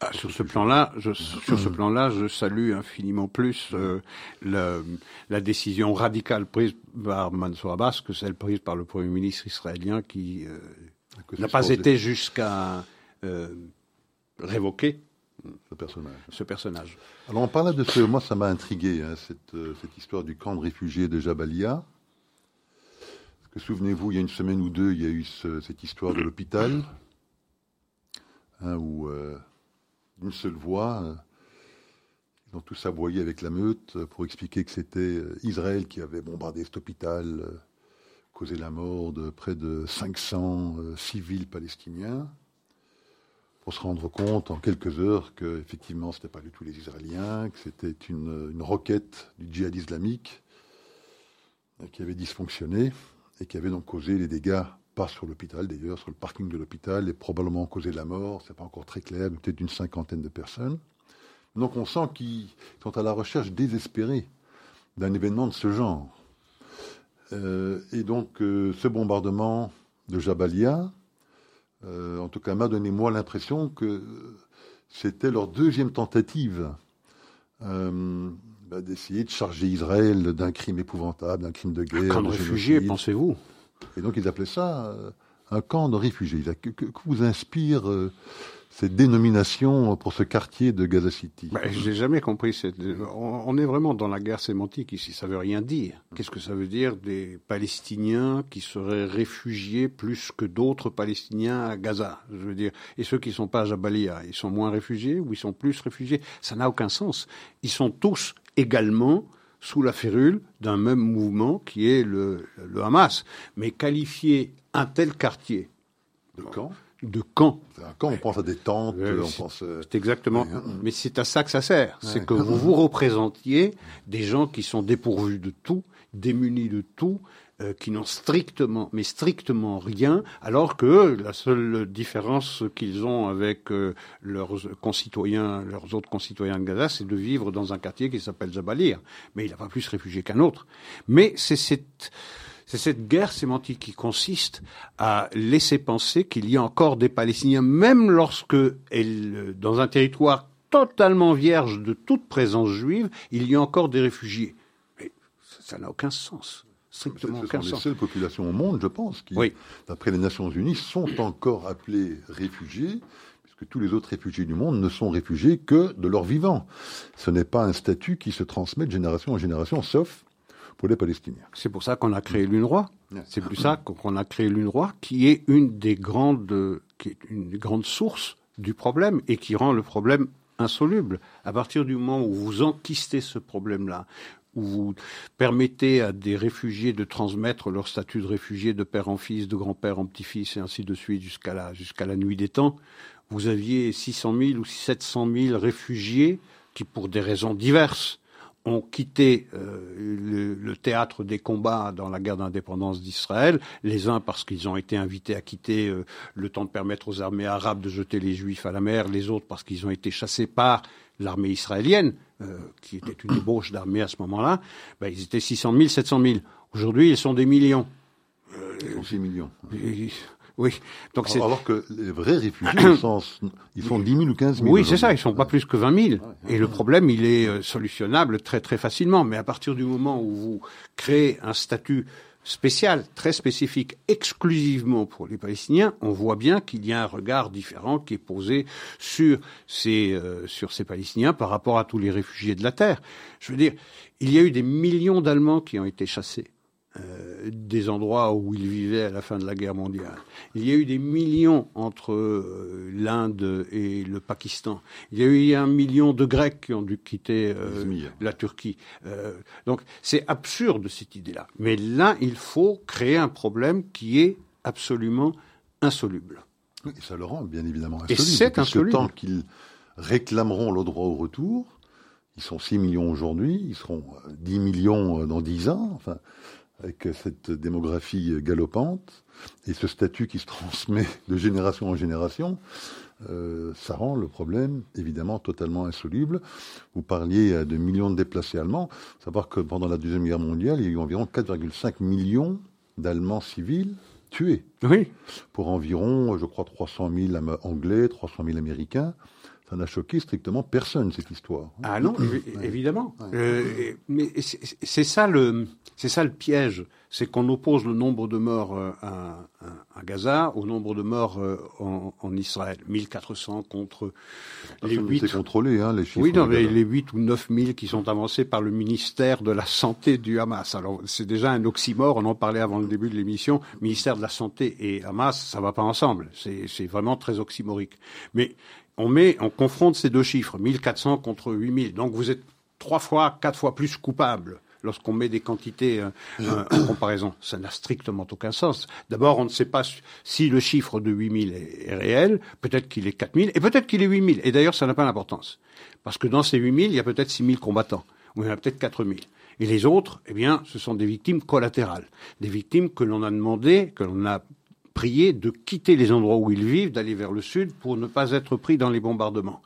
Ah, sur ce plan-là, je, sur ce plan-là, je salue infiniment plus euh, la, décision radicale prise par Mansour Abbas que celle prise par le Premier ministre israélien qui euh, n'a pas été jusqu'à révoquer ce personnage. ce personnage. Alors on parlait de ce, moi ça m'a intrigué, hein, cette, cette, histoire du camp de réfugiés de Jabalia. Souvenez-vous, il y a une semaine ou deux, il y a eu cette histoire de l'hôpital, hein, où d'une seule voix, ils ont tous aboyé avec la meute pour expliquer que c'était euh, Israël qui avait bombardé cet hôpital, euh, causé la mort de près de 500 euh, civils palestiniens, pour se rendre compte en quelques heures que effectivement ce n'était pas du tout les Israéliens, que c'était une, une roquette du djihad islamique qui avait dysfonctionné et qui avait donc causé les dégâts, pas sur l'hôpital d'ailleurs, sur le parking de l'hôpital, et probablement causé la mort, c'est pas encore très clair, peut-être d'une cinquantaine de personnes. Donc on sent qu'ils sont à la recherche désespérée d'un événement de ce genre. Euh, et donc euh, ce bombardement de Jabalia, euh, en tout cas m'a donné moi l'impression que c'était leur deuxième tentative bah, d'essayer de charger Israël d'un crime épouvantable, d'un crime de guerre. Un camp de, réfugiés, pensez-vous? Et donc ils appelaient ça un camp de réfugiés. Que, que vous inspire cette dénomination pour ce quartier de Gaza City? Bah, Je n'ai jamais compris. On est vraiment dans la guerre sémantique ici. Ça veut rien dire. Qu'est-ce que ça veut dire des Palestiniens qui seraient réfugiés plus que d'autres Palestiniens à Gaza? Je veux dire, et ceux qui ne sont pas à Jabalia, ils sont moins réfugiés ou ils sont plus réfugiés? Ça n'a aucun sens. Ils sont tous également sous la férule d'un même mouvement qui est le, le Hamas. Mais qualifier un tel quartier de camp de camp. Quand on pense à des tentes, on pense. Euh, c'est exactement. Mais c'est à ça que ça sert. C'est que vous vous représentiez des gens qui sont dépourvus de tout, démunis de tout, euh, qui n'ont strictement, mais strictement rien, alors que la seule différence qu'ils ont avec euh, leurs concitoyens, leurs autres concitoyens de Gaza, c'est de vivre dans un quartier qui s'appelle Jabalir. Mais il n'a pas plus réfugié qu'un autre. Mais c'est cette guerre sémantique qui consiste à laisser penser qu'il y a encore des Palestiniens, même lorsque, dans un territoire totalement vierge de toute présence juive, il y a encore des réfugiés. Mais ça n'a aucun sens. Strictement ce aucun sont sens. les seules populations au monde, je pense, qui, d'après les Nations Unies, sont encore appelées réfugiés, puisque tous les autres réfugiés du monde ne sont réfugiés que de leur vivant. Ce n'est pas un statut qui se transmet de génération en génération, sauf pour les Palestiniens. C'est pour ça qu'on a créé l'UNRWA. C'est plus ça qu'on a créé l'UNRWA, qui est une des grandes, qui est une des grandes sources du problème et qui rend le problème insoluble. À partir du moment où vous enquistez ce problème-là, où vous permettez à des réfugiés de transmettre leur statut de réfugié de père en fils, de grand-père en petit-fils et ainsi de suite jusqu'à la, jusqu'à la nuit des temps, vous aviez 600 000 ou 700 000 réfugiés qui, pour des raisons diverses, ont quitté euh, le, théâtre des combats dans la guerre d'indépendance d'Israël, les uns parce qu'ils ont été invités à quitter euh, le temps de permettre aux armées arabes de jeter les juifs à la mer, les autres parce qu'ils ont été chassés par l'armée israélienne, euh, qui était une ébauche d'armée à ce moment-là, ben, ils étaient 600 000, 700 000. Aujourd'hui, ils sont des millions. Ils sont 6 millions. Oui. Donc c'est... Alors que les vrais réfugiés, ils sont 10 000 ou 15 000. Oui, c'est ça, ils sont pas plus que 20 000. Et le problème, il est euh, solutionnable très très facilement. Mais à partir du moment où vous créez un statut spécial, très spécifique, exclusivement pour les Palestiniens, on voit bien qu'il y a un regard différent qui est posé sur ces, euh, sur ces Palestiniens par rapport à tous les réfugiés de la terre. Je veux dire, il y a eu des millions d'Allemands qui ont été chassés. Euh, des endroits où ils vivaient à la fin de la guerre mondiale. Il y a eu des millions entre euh, l'Inde et le Pakistan. Il y a eu un million de Grecs qui ont dû quitter euh, la Turquie. donc c'est absurde cette idée-là. Mais là, il faut créer un problème qui est absolument insoluble. et ça le rend bien évidemment insoluble. Et c'est insoluble. Tant qu'ils réclameront le droit au retour, ils sont 6 millions aujourd'hui, ils seront 10 millions dans 10 ans. Enfin, avec cette démographie galopante et ce statut qui se transmet de génération en génération, euh, ça rend le problème évidemment totalement insoluble. Vous parliez de millions de déplacés allemands. Savoir que pendant la Deuxième Guerre mondiale, il y a eu environ 4,5 millions d'Allemands civils tués. Oui. Pour environ, je crois, 300 000 Anglais, 300 000 Américains. ça n'a choqué strictement personne cette histoire. Ah non, évidemment. Euh, mais c'est ça le, c'est ça le piège, c'est qu'on oppose le nombre de morts euh, à, Gaza au nombre de morts euh, en, Israël. 1400 contre les 8. C'est contrôlé, hein, les chiffres. Oui, non, les, les 8 ou 9000 qui sont avancés par le ministère de la Santé du Hamas. Alors, c'est déjà un oxymore, on en parlait avant le début de l'émission. Ministère de la Santé et Hamas, ça va pas ensemble. C'est vraiment très oxymorique. Mais on met, on confronte ces deux chiffres, 1400 contre 8000. Donc vous êtes trois fois, quatre fois plus coupable lorsqu'on met des quantités euh, euh, en comparaison. Ça n'a strictement aucun sens. D'abord, on ne sait pas si le chiffre de 8000 est, est réel, peut-être qu'il est 4000, et peut-être qu'il est 8000. Et d'ailleurs, ça n'a pas d'importance. Parce que dans ces 8000, il y a peut-être 6000 combattants, ou il y en a peut-être 4000. Et les autres, eh bien, ce sont des victimes collatérales. Des victimes que l'on a demandé, que l'on a prié de quitter les endroits où ils vivent, d'aller vers le sud pour ne pas être pris dans les bombardements.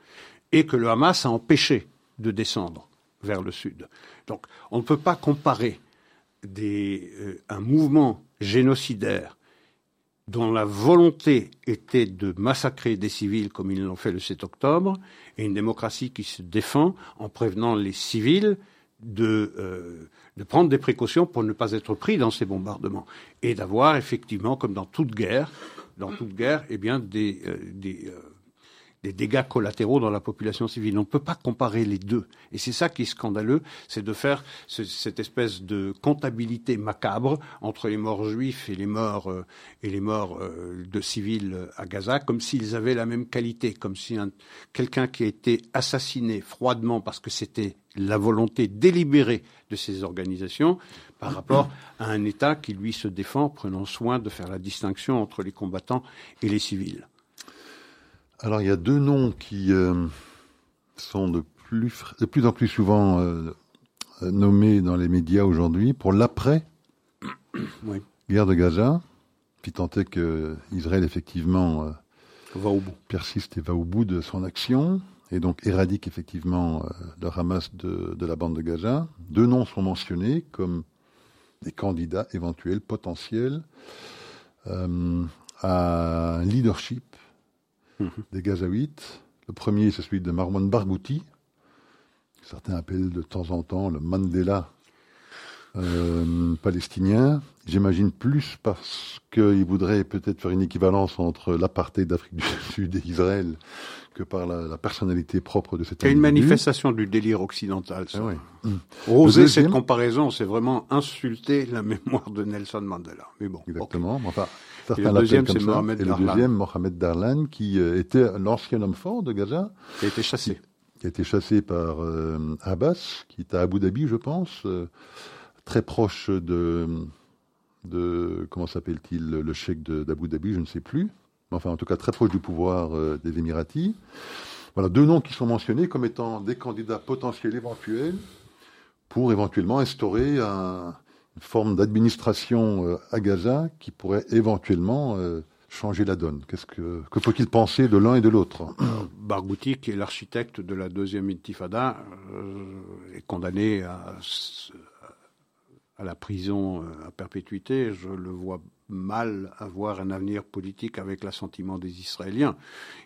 Et que le Hamas a empêché de descendre vers le sud. Donc on ne peut pas comparer euh, un mouvement génocidaire dont la volonté était de massacrer des civils comme ils l'ont fait le 7 octobre, et une démocratie qui se défend en prévenant les civils de, euh, de prendre des précautions pour ne pas être pris dans ces bombardements et d'avoir effectivement, comme dans toute guerre, eh bien des, des, euh, des dégâts collatéraux dans la population civile. On ne peut pas comparer les deux. Et c'est ça qui est scandaleux, c'est de faire cette espèce de comptabilité macabre entre les morts juifs et les morts, euh, euh, de civils à Gaza, comme s'ils avaient la même qualité, comme si quelqu'un qui a été assassiné froidement parce que c'était la volonté délibérée de ces organisations par rapport à un État qui, lui, se défend, prenant soin de faire la distinction entre les combattants et les civils. Alors il y a deux noms qui euh, sont de plus, de plus en plus souvent euh, nommés dans les médias aujourd'hui pour l'après guerre de Gaza, puis tant est que Israël effectivement euh, va au bout. persiste et va au bout de son action et donc éradique effectivement le Hamas de, de, la bande de Gaza. Deux noms sont mentionnés comme des candidats éventuels potentiels à un leadership Mhm. des Gazaouites. Le premier, c'est celui de Marwan Barghouti, certains appellent de temps en temps le Mandela euh, palestinien. J'imagine plus parce qu'il voudrait peut-être faire une équivalence entre l'apartheid d'Afrique du Sud et Israël que par la, personnalité propre de cet C'est une manifestation du délire occidental. Ça. Ah Oser cette comparaison, c'est vraiment insulter la mémoire de Nelson Mandela. Mais bon. Exactement. Enfin, le deuxième, c'est Mohamed Darlan. Et le deuxième, Mohamed Darlan, qui euh, était l'ancien homme fort de Gaza. Qui a été chassé. Qui, a été chassé par euh, Abbas, qui est à Abu Dhabi, je pense, euh, très proche de, de comment s'appelle-t-il, le cheikh d'Abu Dhabi, je ne sais plus. Enfin, en tout cas, très proche du pouvoir des Émiratis. Voilà, deux noms qui sont mentionnés comme étant des candidats potentiels éventuels pour éventuellement instaurer un, forme d'administration euh, à Gaza qui pourrait éventuellement euh, changer la donne. Qu'est-ce que, que faut-il penser de l'un et de l'autre? Barghouti, qui est l'architecte de la deuxième intifada, euh, est condamné à, à la prison à perpétuité. Je le vois mal avoir un avenir politique avec l'assentiment des Israéliens.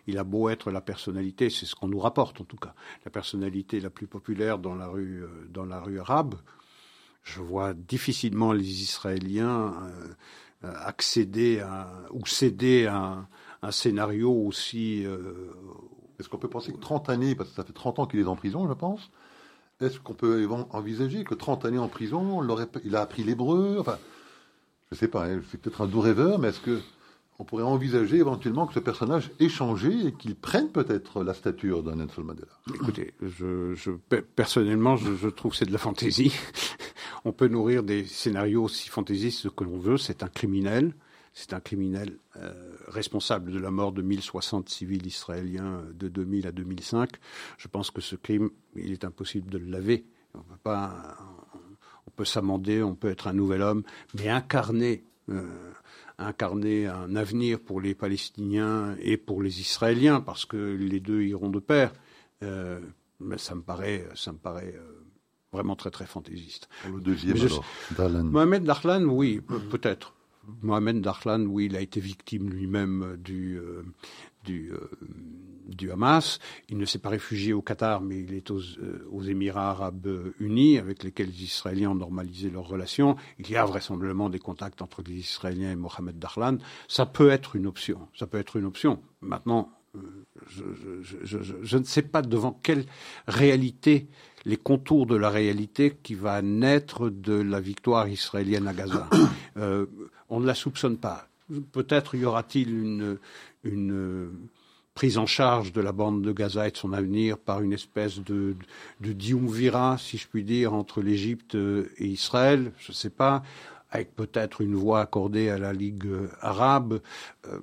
Il a beau être la personnalité, c'est ce qu'on nous rapporte en tout cas, la personnalité la plus populaire dans la rue, dans la rue arabe je vois difficilement les Israéliens euh, accéder ou céder à un, scénario aussi. Euh, Est-ce qu'on peut penser que 30 années, parce que ça fait 30 ans qu'il est en prison, je pense, est-ce qu'on peut envisager que 30 années en prison, il a appris l'hébreu Enfin, je ne sais pas, hein, c'est peut-être un doux rêveur, mais est-ce que on pourrait envisager éventuellement que ce personnage ait changé et qu'il prenne peut-être la stature d'un Nelson Mandela. Écoutez, je, personnellement, je, trouve que c'est de la fantaisie. on peut nourrir des scénarios aussi fantaisistes que l'on veut. C'est un criminel. C'est un criminel euh, responsable de la mort de 1060 civils israéliens de 2000 à 2005. Je pense que ce crime, il est impossible de le laver. On peut pas, on peut s'amender, on peut être un nouvel homme, mais incarner euh, incarner un avenir pour les Palestiniens et pour les Israéliens, parce que les deux iront de pair. Euh, mais ça me paraît, ça me paraît euh, vraiment très très fantaisiste. Le deuxième alors, Darlan. Mohamed Darlan, oui, peut-être. Mohamed Darlan, oui, il a été victime lui-même du, du du Hamas. Il ne s'est pas réfugié au Qatar, mais il est aux, aux, Émirats arabes unis, avec lesquels les Israéliens ont normalisé leurs relations. Il y a vraisemblablement des contacts entre les Israéliens et Mohamed Darlan. Ça peut être une option. Ça peut être une option. Maintenant, je, je, ne sais pas devant quelle réalité, les contours de la réalité qui va naître de la victoire israélienne à Gaza. Euh, on ne la soupçonne pas. Peut-être y aura-t-il une prise en charge de la bande de Gaza et de son avenir par une espèce de, de diumvirat, si je puis dire, entre l'Égypte et Israël, je ne sais pas, avec peut-être une voix accordée à la Ligue arabe. Euh,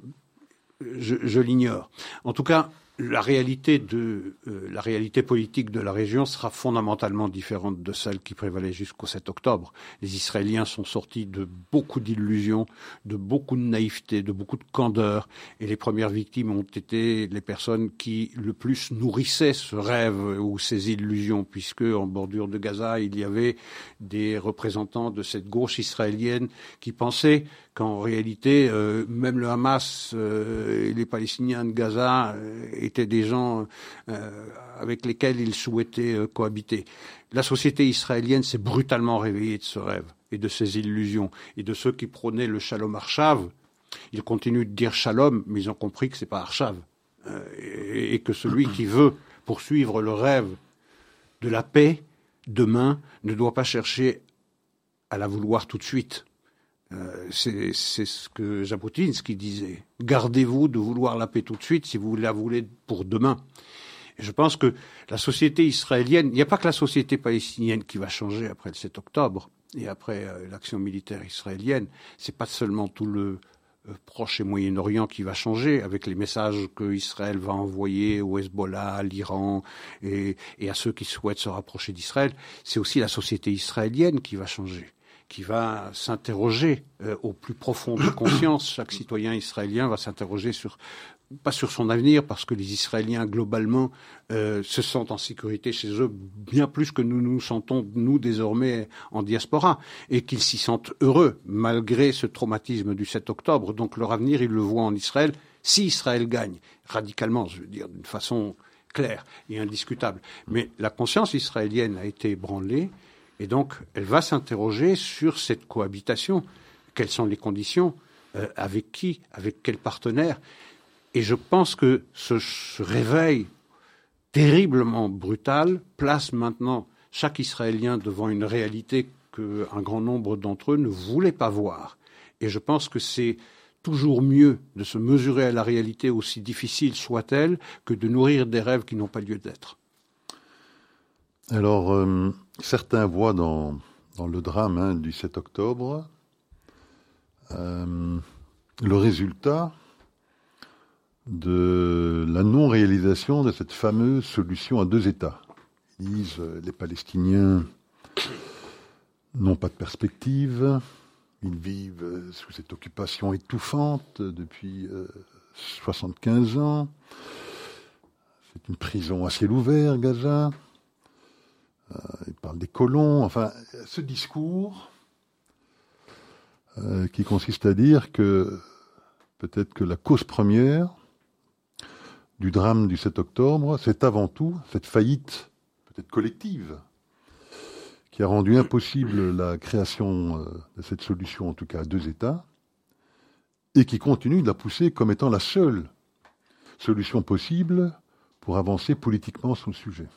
je, je l'ignore. En tout cas, la réalité de euh, la réalité politique de la région sera fondamentalement différente de celle qui prévalait jusqu'au 7 octobre. Les Israéliens sont sortis de beaucoup d'illusions, de beaucoup de naïveté, de beaucoup de candeur, et les premières victimes ont été les personnes qui le plus nourrissaient ce rêve ou ces illusions, puisque en bordure de Gaza il y avait des représentants de cette gauche israélienne qui pensaient qu'en réalité, euh, même le Hamas euh, et les Palestiniens de Gaza euh, étaient des gens avec lesquels ils souhaitaient cohabiter. La société israélienne s'est brutalement réveillée de ce rêve et de ces illusions et de ceux qui prônaient le shalom arshav. Ils continuent de dire shalom, mais ils ont compris que c'est pas arshav et que celui qui veut poursuivre le rêve de la paix demain ne doit pas chercher à la vouloir tout de suite euh, c'est ce que Jabotinsky disait. Gardez-vous de vouloir la paix tout de suite si vous la voulez pour demain. Et je pense que la société israélienne, il n'y a pas que la société palestinienne qui va changer après le 7 octobre et après euh, l'action militaire israélienne. C'est pas seulement tout le euh, Proche et Moyen-Orient qui va changer avec les messages que Israël va envoyer au Hezbollah, à l'Iran et, et à ceux qui souhaitent se rapprocher d'Israël. C'est aussi la société israélienne qui va changer qui va s'interroger euh, au plus profond de conscience. Chaque citoyen israélien va s'interroger sur pas sur son avenir, parce que les Israéliens, globalement, euh, se sentent en sécurité chez eux bien plus que nous nous sentons, nous, désormais, en diaspora, et qu'ils s'y sentent heureux, malgré ce traumatisme du 7 octobre. Donc leur avenir, ils le voient en Israël, si Israël gagne, radicalement, je veux dire, d'une façon claire et indiscutable. Mais la conscience israélienne a été ébranlée, et donc, elle va s'interroger sur cette cohabitation. Quelles sont les conditions euh, Avec qui Avec quel partenaire? Et je pense que ce, réveil terriblement brutal place maintenant chaque Israélien devant une réalité qu'un grand nombre d'entre eux ne voulaient pas voir. Et je pense que c'est toujours mieux de se mesurer à la réalité, aussi difficile soit-elle, que de nourrir des rêves qui n'ont pas lieu d'être. Alors, euh, certains voient dans, le drame hein, du 7 octobre euh, le résultat de la non-réalisation de cette fameuse solution à deux États. Ils disent euh, les Palestiniens n'ont pas de perspective, ils vivent sous cette occupation étouffante depuis euh, 75 ans. C'est une prison à ciel ouvert, Gaza. Euh, il parle des colons, enfin, ce discours euh, qui consiste à dire que peut-être que la cause première du drame du 7 octobre, c'est avant tout cette faillite, peut-être collective, qui a rendu impossible la création euh, de cette solution, en tout cas à deux États, et qui continue de la pousser comme étant la seule solution possible pour avancer politiquement sur le sujet.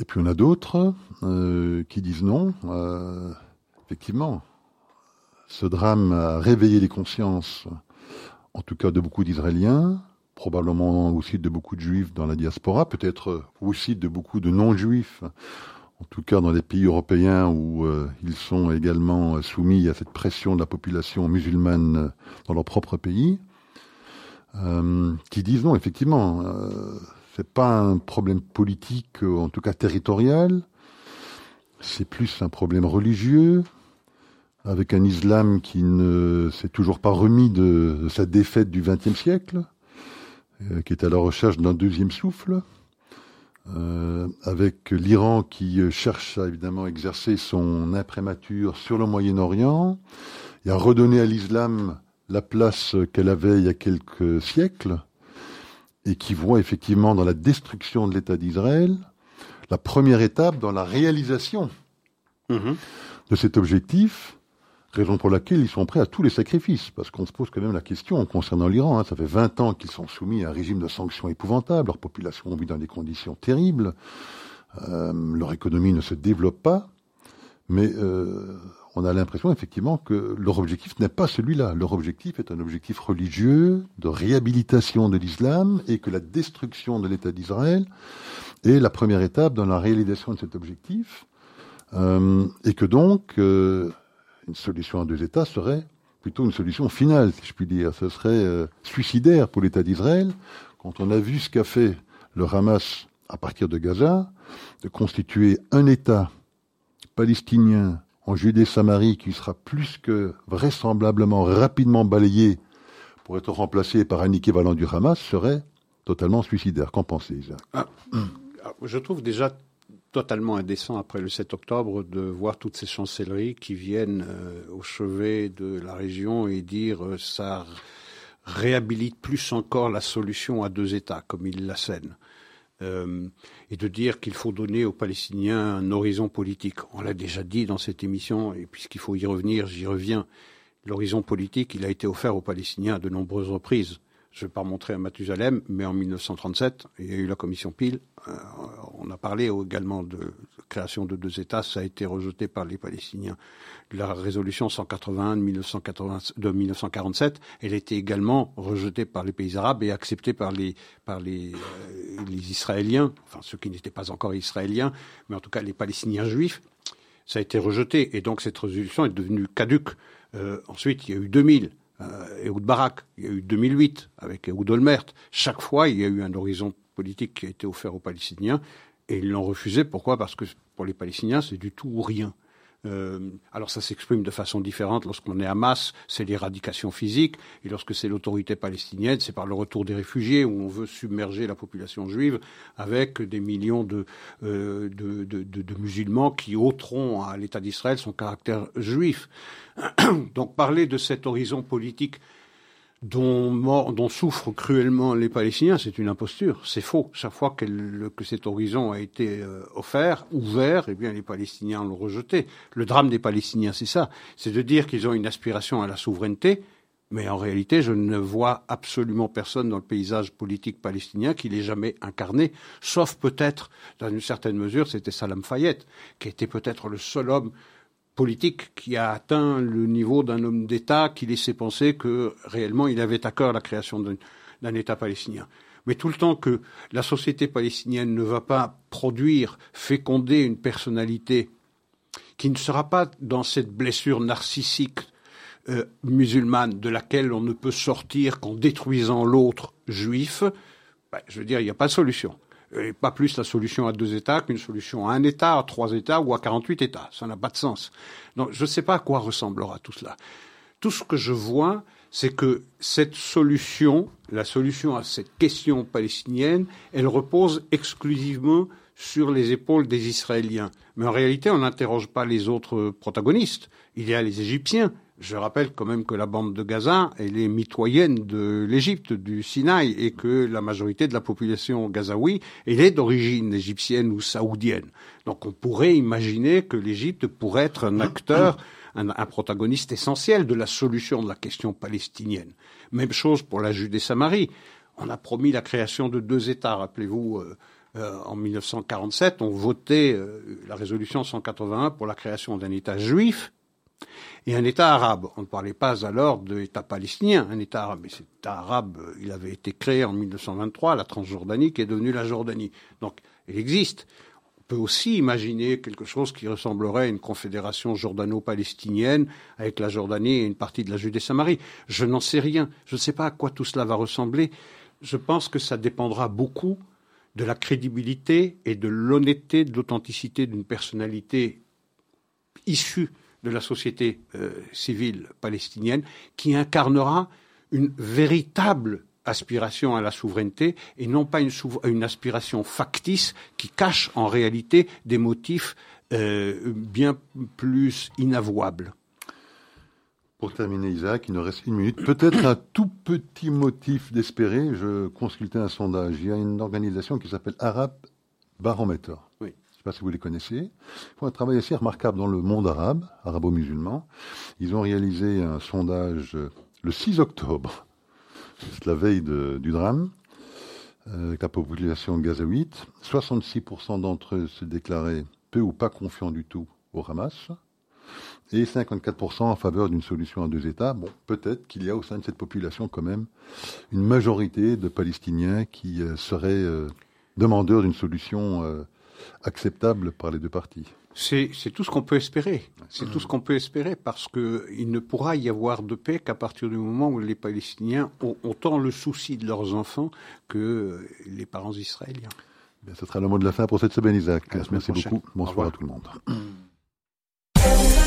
Et puis on a d'autres euh, qui disent non. Euh, effectivement, ce drame a réveillé les consciences, en tout cas de beaucoup d'Israéliens, probablement aussi de beaucoup de Juifs dans la diaspora, peut-être aussi de beaucoup de non-Juifs, en tout cas dans les pays européens où euh, ils sont également soumis à cette pression de la population musulmane dans leur propre pays, euh, qui disent non, effectivement euh, c'est pas un problème politique, en tout cas territorial. C'est plus un problème religieux, avec un islam qui ne s'est toujours pas remis de, sa défaite du XXe siècle, euh, qui est à la recherche d'un deuxième souffle, euh, avec l'Iran qui cherche à évidemment exercer son imprémature sur le Moyen-Orient et à redonner à l'islam la place qu'elle avait il y a quelques siècles, et qui voit effectivement dans la destruction de l'État d'Israël la première étape dans la réalisation mhm. de cet objectif, raison pour laquelle ils sont prêts à tous les sacrifices, parce qu'on se pose quand même la question concernant l'Iran. Hein. ça fait 20 ans qu'ils sont soumis à un régime de sanctions épouvantable, leur population vit dans des conditions terribles, euh, leur économie ne se développe pas, mais euh, on a l'impression effectivement que leur objectif n'est pas celui-là. Leur objectif est un objectif religieux, de réhabilitation de l'islam, et que la destruction de l'État d'Israël est la première étape dans la réalisation de cet objectif, euh, et que donc euh, une solution à deux États serait plutôt une solution finale, si je puis dire. Ce serait euh, suicidaire pour l'État d'Israël. Quand on a vu ce qu'a fait le Hamas à partir de Gaza, de constituer un État palestinien en Judée-Samarie qui sera plus que vraisemblablement rapidement balayé pour être remplacé par un équivalent du Hamas serait totalement suicidaire. Qu'en pensez, Isaac? Ah, ah, Je trouve déjà totalement indécent après le 7 octobre de voir toutes ces chancelleries qui viennent euh, au chevet de la région et dire euh, ça réhabilite plus encore la solution à deux États, comme ils l'assènent. Euh, et de dire qu'il faut donner aux Palestiniens un horizon politique. On l'a déjà dit dans cette émission, et puisqu'il faut y revenir, j'y reviens. L'horizon politique, il a été offert aux Palestiniens à de nombreuses reprises je ne vais pas montrer à Mathusalem, mais en 1937, il y a eu la commission Peel. Euh, on a parlé également de création de deux États, ça a été rejeté par les Palestiniens. La résolution 181 de, 1947, elle a été également rejetée par les pays arabes et acceptée par euh, les Israéliens, enfin ceux qui n'étaient pas encore Israéliens, mais en tout cas les Palestiniens juifs. Ça a été rejeté et donc cette résolution est devenue caduque. Euh, ensuite, il y a eu 2000 euh, Ehud Barak, il y a eu 2008 avec Ehud Olmert. Chaque fois, il y a eu un horizon politique qui a été offert aux Palestiniens et ils l'ont refusé. Pourquoi? Parce que pour les Palestiniens, c'est du tout ou rien. Euh, alors ça s'exprime de façon différente lorsqu'on est masse, c'est l'éradication physique, et lorsque c'est l'autorité palestinienne, c'est par le retour des réfugiés où on veut submerger la population juive avec des millions de, euh, de, de, de musulmans qui ôteront à l'État d'Israël son caractère juif. Donc parler de cet horizon politique dont, souffrent cruellement les Palestiniens, c'est une imposture, c'est faux. Chaque fois que cet horizon a été euh, offert, ouvert, eh bien les Palestiniens l'ont rejeté. Le drame des Palestiniens, c'est ça, c'est de dire qu'ils ont une aspiration à la souveraineté, mais en réalité, je ne vois absolument personne dans le paysage politique palestinien qui l'ait jamais incarné, sauf peut-être, dans une certaine mesure, c'était Salam Fayette, qui était peut-être le seul homme politique qui a atteint le niveau d'un homme d'État qui laissait penser que réellement il avait à cœur la création d'un État palestinien. Mais tout le temps que la société palestinienne ne va pas produire, féconder une personnalité qui ne sera pas dans cette blessure narcissique euh, musulmane de laquelle on ne peut sortir qu'en détruisant l'autre juif, ben, je veux dire, il n'y a pas de solution et pas plus la solution à deux États qu'une solution à un État, à trois États ou à 48 États. Ça n'a pas de sens. Donc je ne sais pas à quoi ressemblera tout cela. Tout ce que je vois, c'est que cette solution, la solution à cette question palestinienne, elle repose exclusivement sur les épaules des Israéliens. Mais en réalité, on n'interroge pas les autres protagonistes. Il y a les Égyptiens, je rappelle quand même que la bande de Gaza, elle est mitoyenne de l'Égypte, du Sinaï, et que la majorité de la population gazaoui, elle est d'origine égyptienne ou saoudienne. Donc on pourrait imaginer que l'Égypte pourrait être un acteur, un, protagoniste essentiel de la solution de la question palestinienne. Même chose pour la Judée-Samarie. On a promis la création de deux États, rappelez-vous. Euh, euh, en 1947, on votait euh, la résolution 181 pour la création d'un État juif et un État arabe. On ne parlait pas alors d'État palestinien, un État arabe. Mais cet État arabe, il avait été créé en 1923, la Transjordanie, qui est devenue la Jordanie. Donc, il existe. On peut aussi imaginer quelque chose qui ressemblerait à une confédération jordano-palestinienne avec la Jordanie et une partie de la Judée-Samarie. Je n'en sais rien. Je ne sais pas à quoi tout cela va ressembler. Je pense que ça dépendra beaucoup de la crédibilité et de l'honnêteté, de l'authenticité d'une personnalité issue de la société euh, civile palestinienne qui incarnera une véritable aspiration à la souveraineté et non pas une, une aspiration factice qui cache en réalité des motifs euh, bien plus inavouables. Pour terminer, Isaac, il nous reste une minute. Peut-être un tout petit motif d'espérer. Je consultais un sondage. Il y a une organisation qui s'appelle Arab Barometer. Oui. Je ne sais pas si vous les connaissez. Font un travail assez remarquable dans le monde arabe, arabo-musulman. Ils ont réalisé un sondage le 6 octobre, c'est la veille du drame, euh, avec la population gazaouite. 66% d'entre eux se déclaraient peu ou pas confiants du tout au Hamas et 54% en faveur d'une solution à deux États. Bon, peut-être qu'il y a au sein de cette population quand même une majorité de Palestiniens qui euh, seraient euh, demandeurs d'une solution euh, acceptable par les deux parties. C'est tout ce qu'on peut espérer. C'est tout ce qu'on peut espérer parce qu'il ne pourra y avoir de paix qu'à partir du moment où les Palestiniens ont autant le souci de leurs enfants que les parents israéliens. ce sera le mot de la fin pour cette semaine, Isaac. Merci beaucoup. Bonsoir à tout le monde.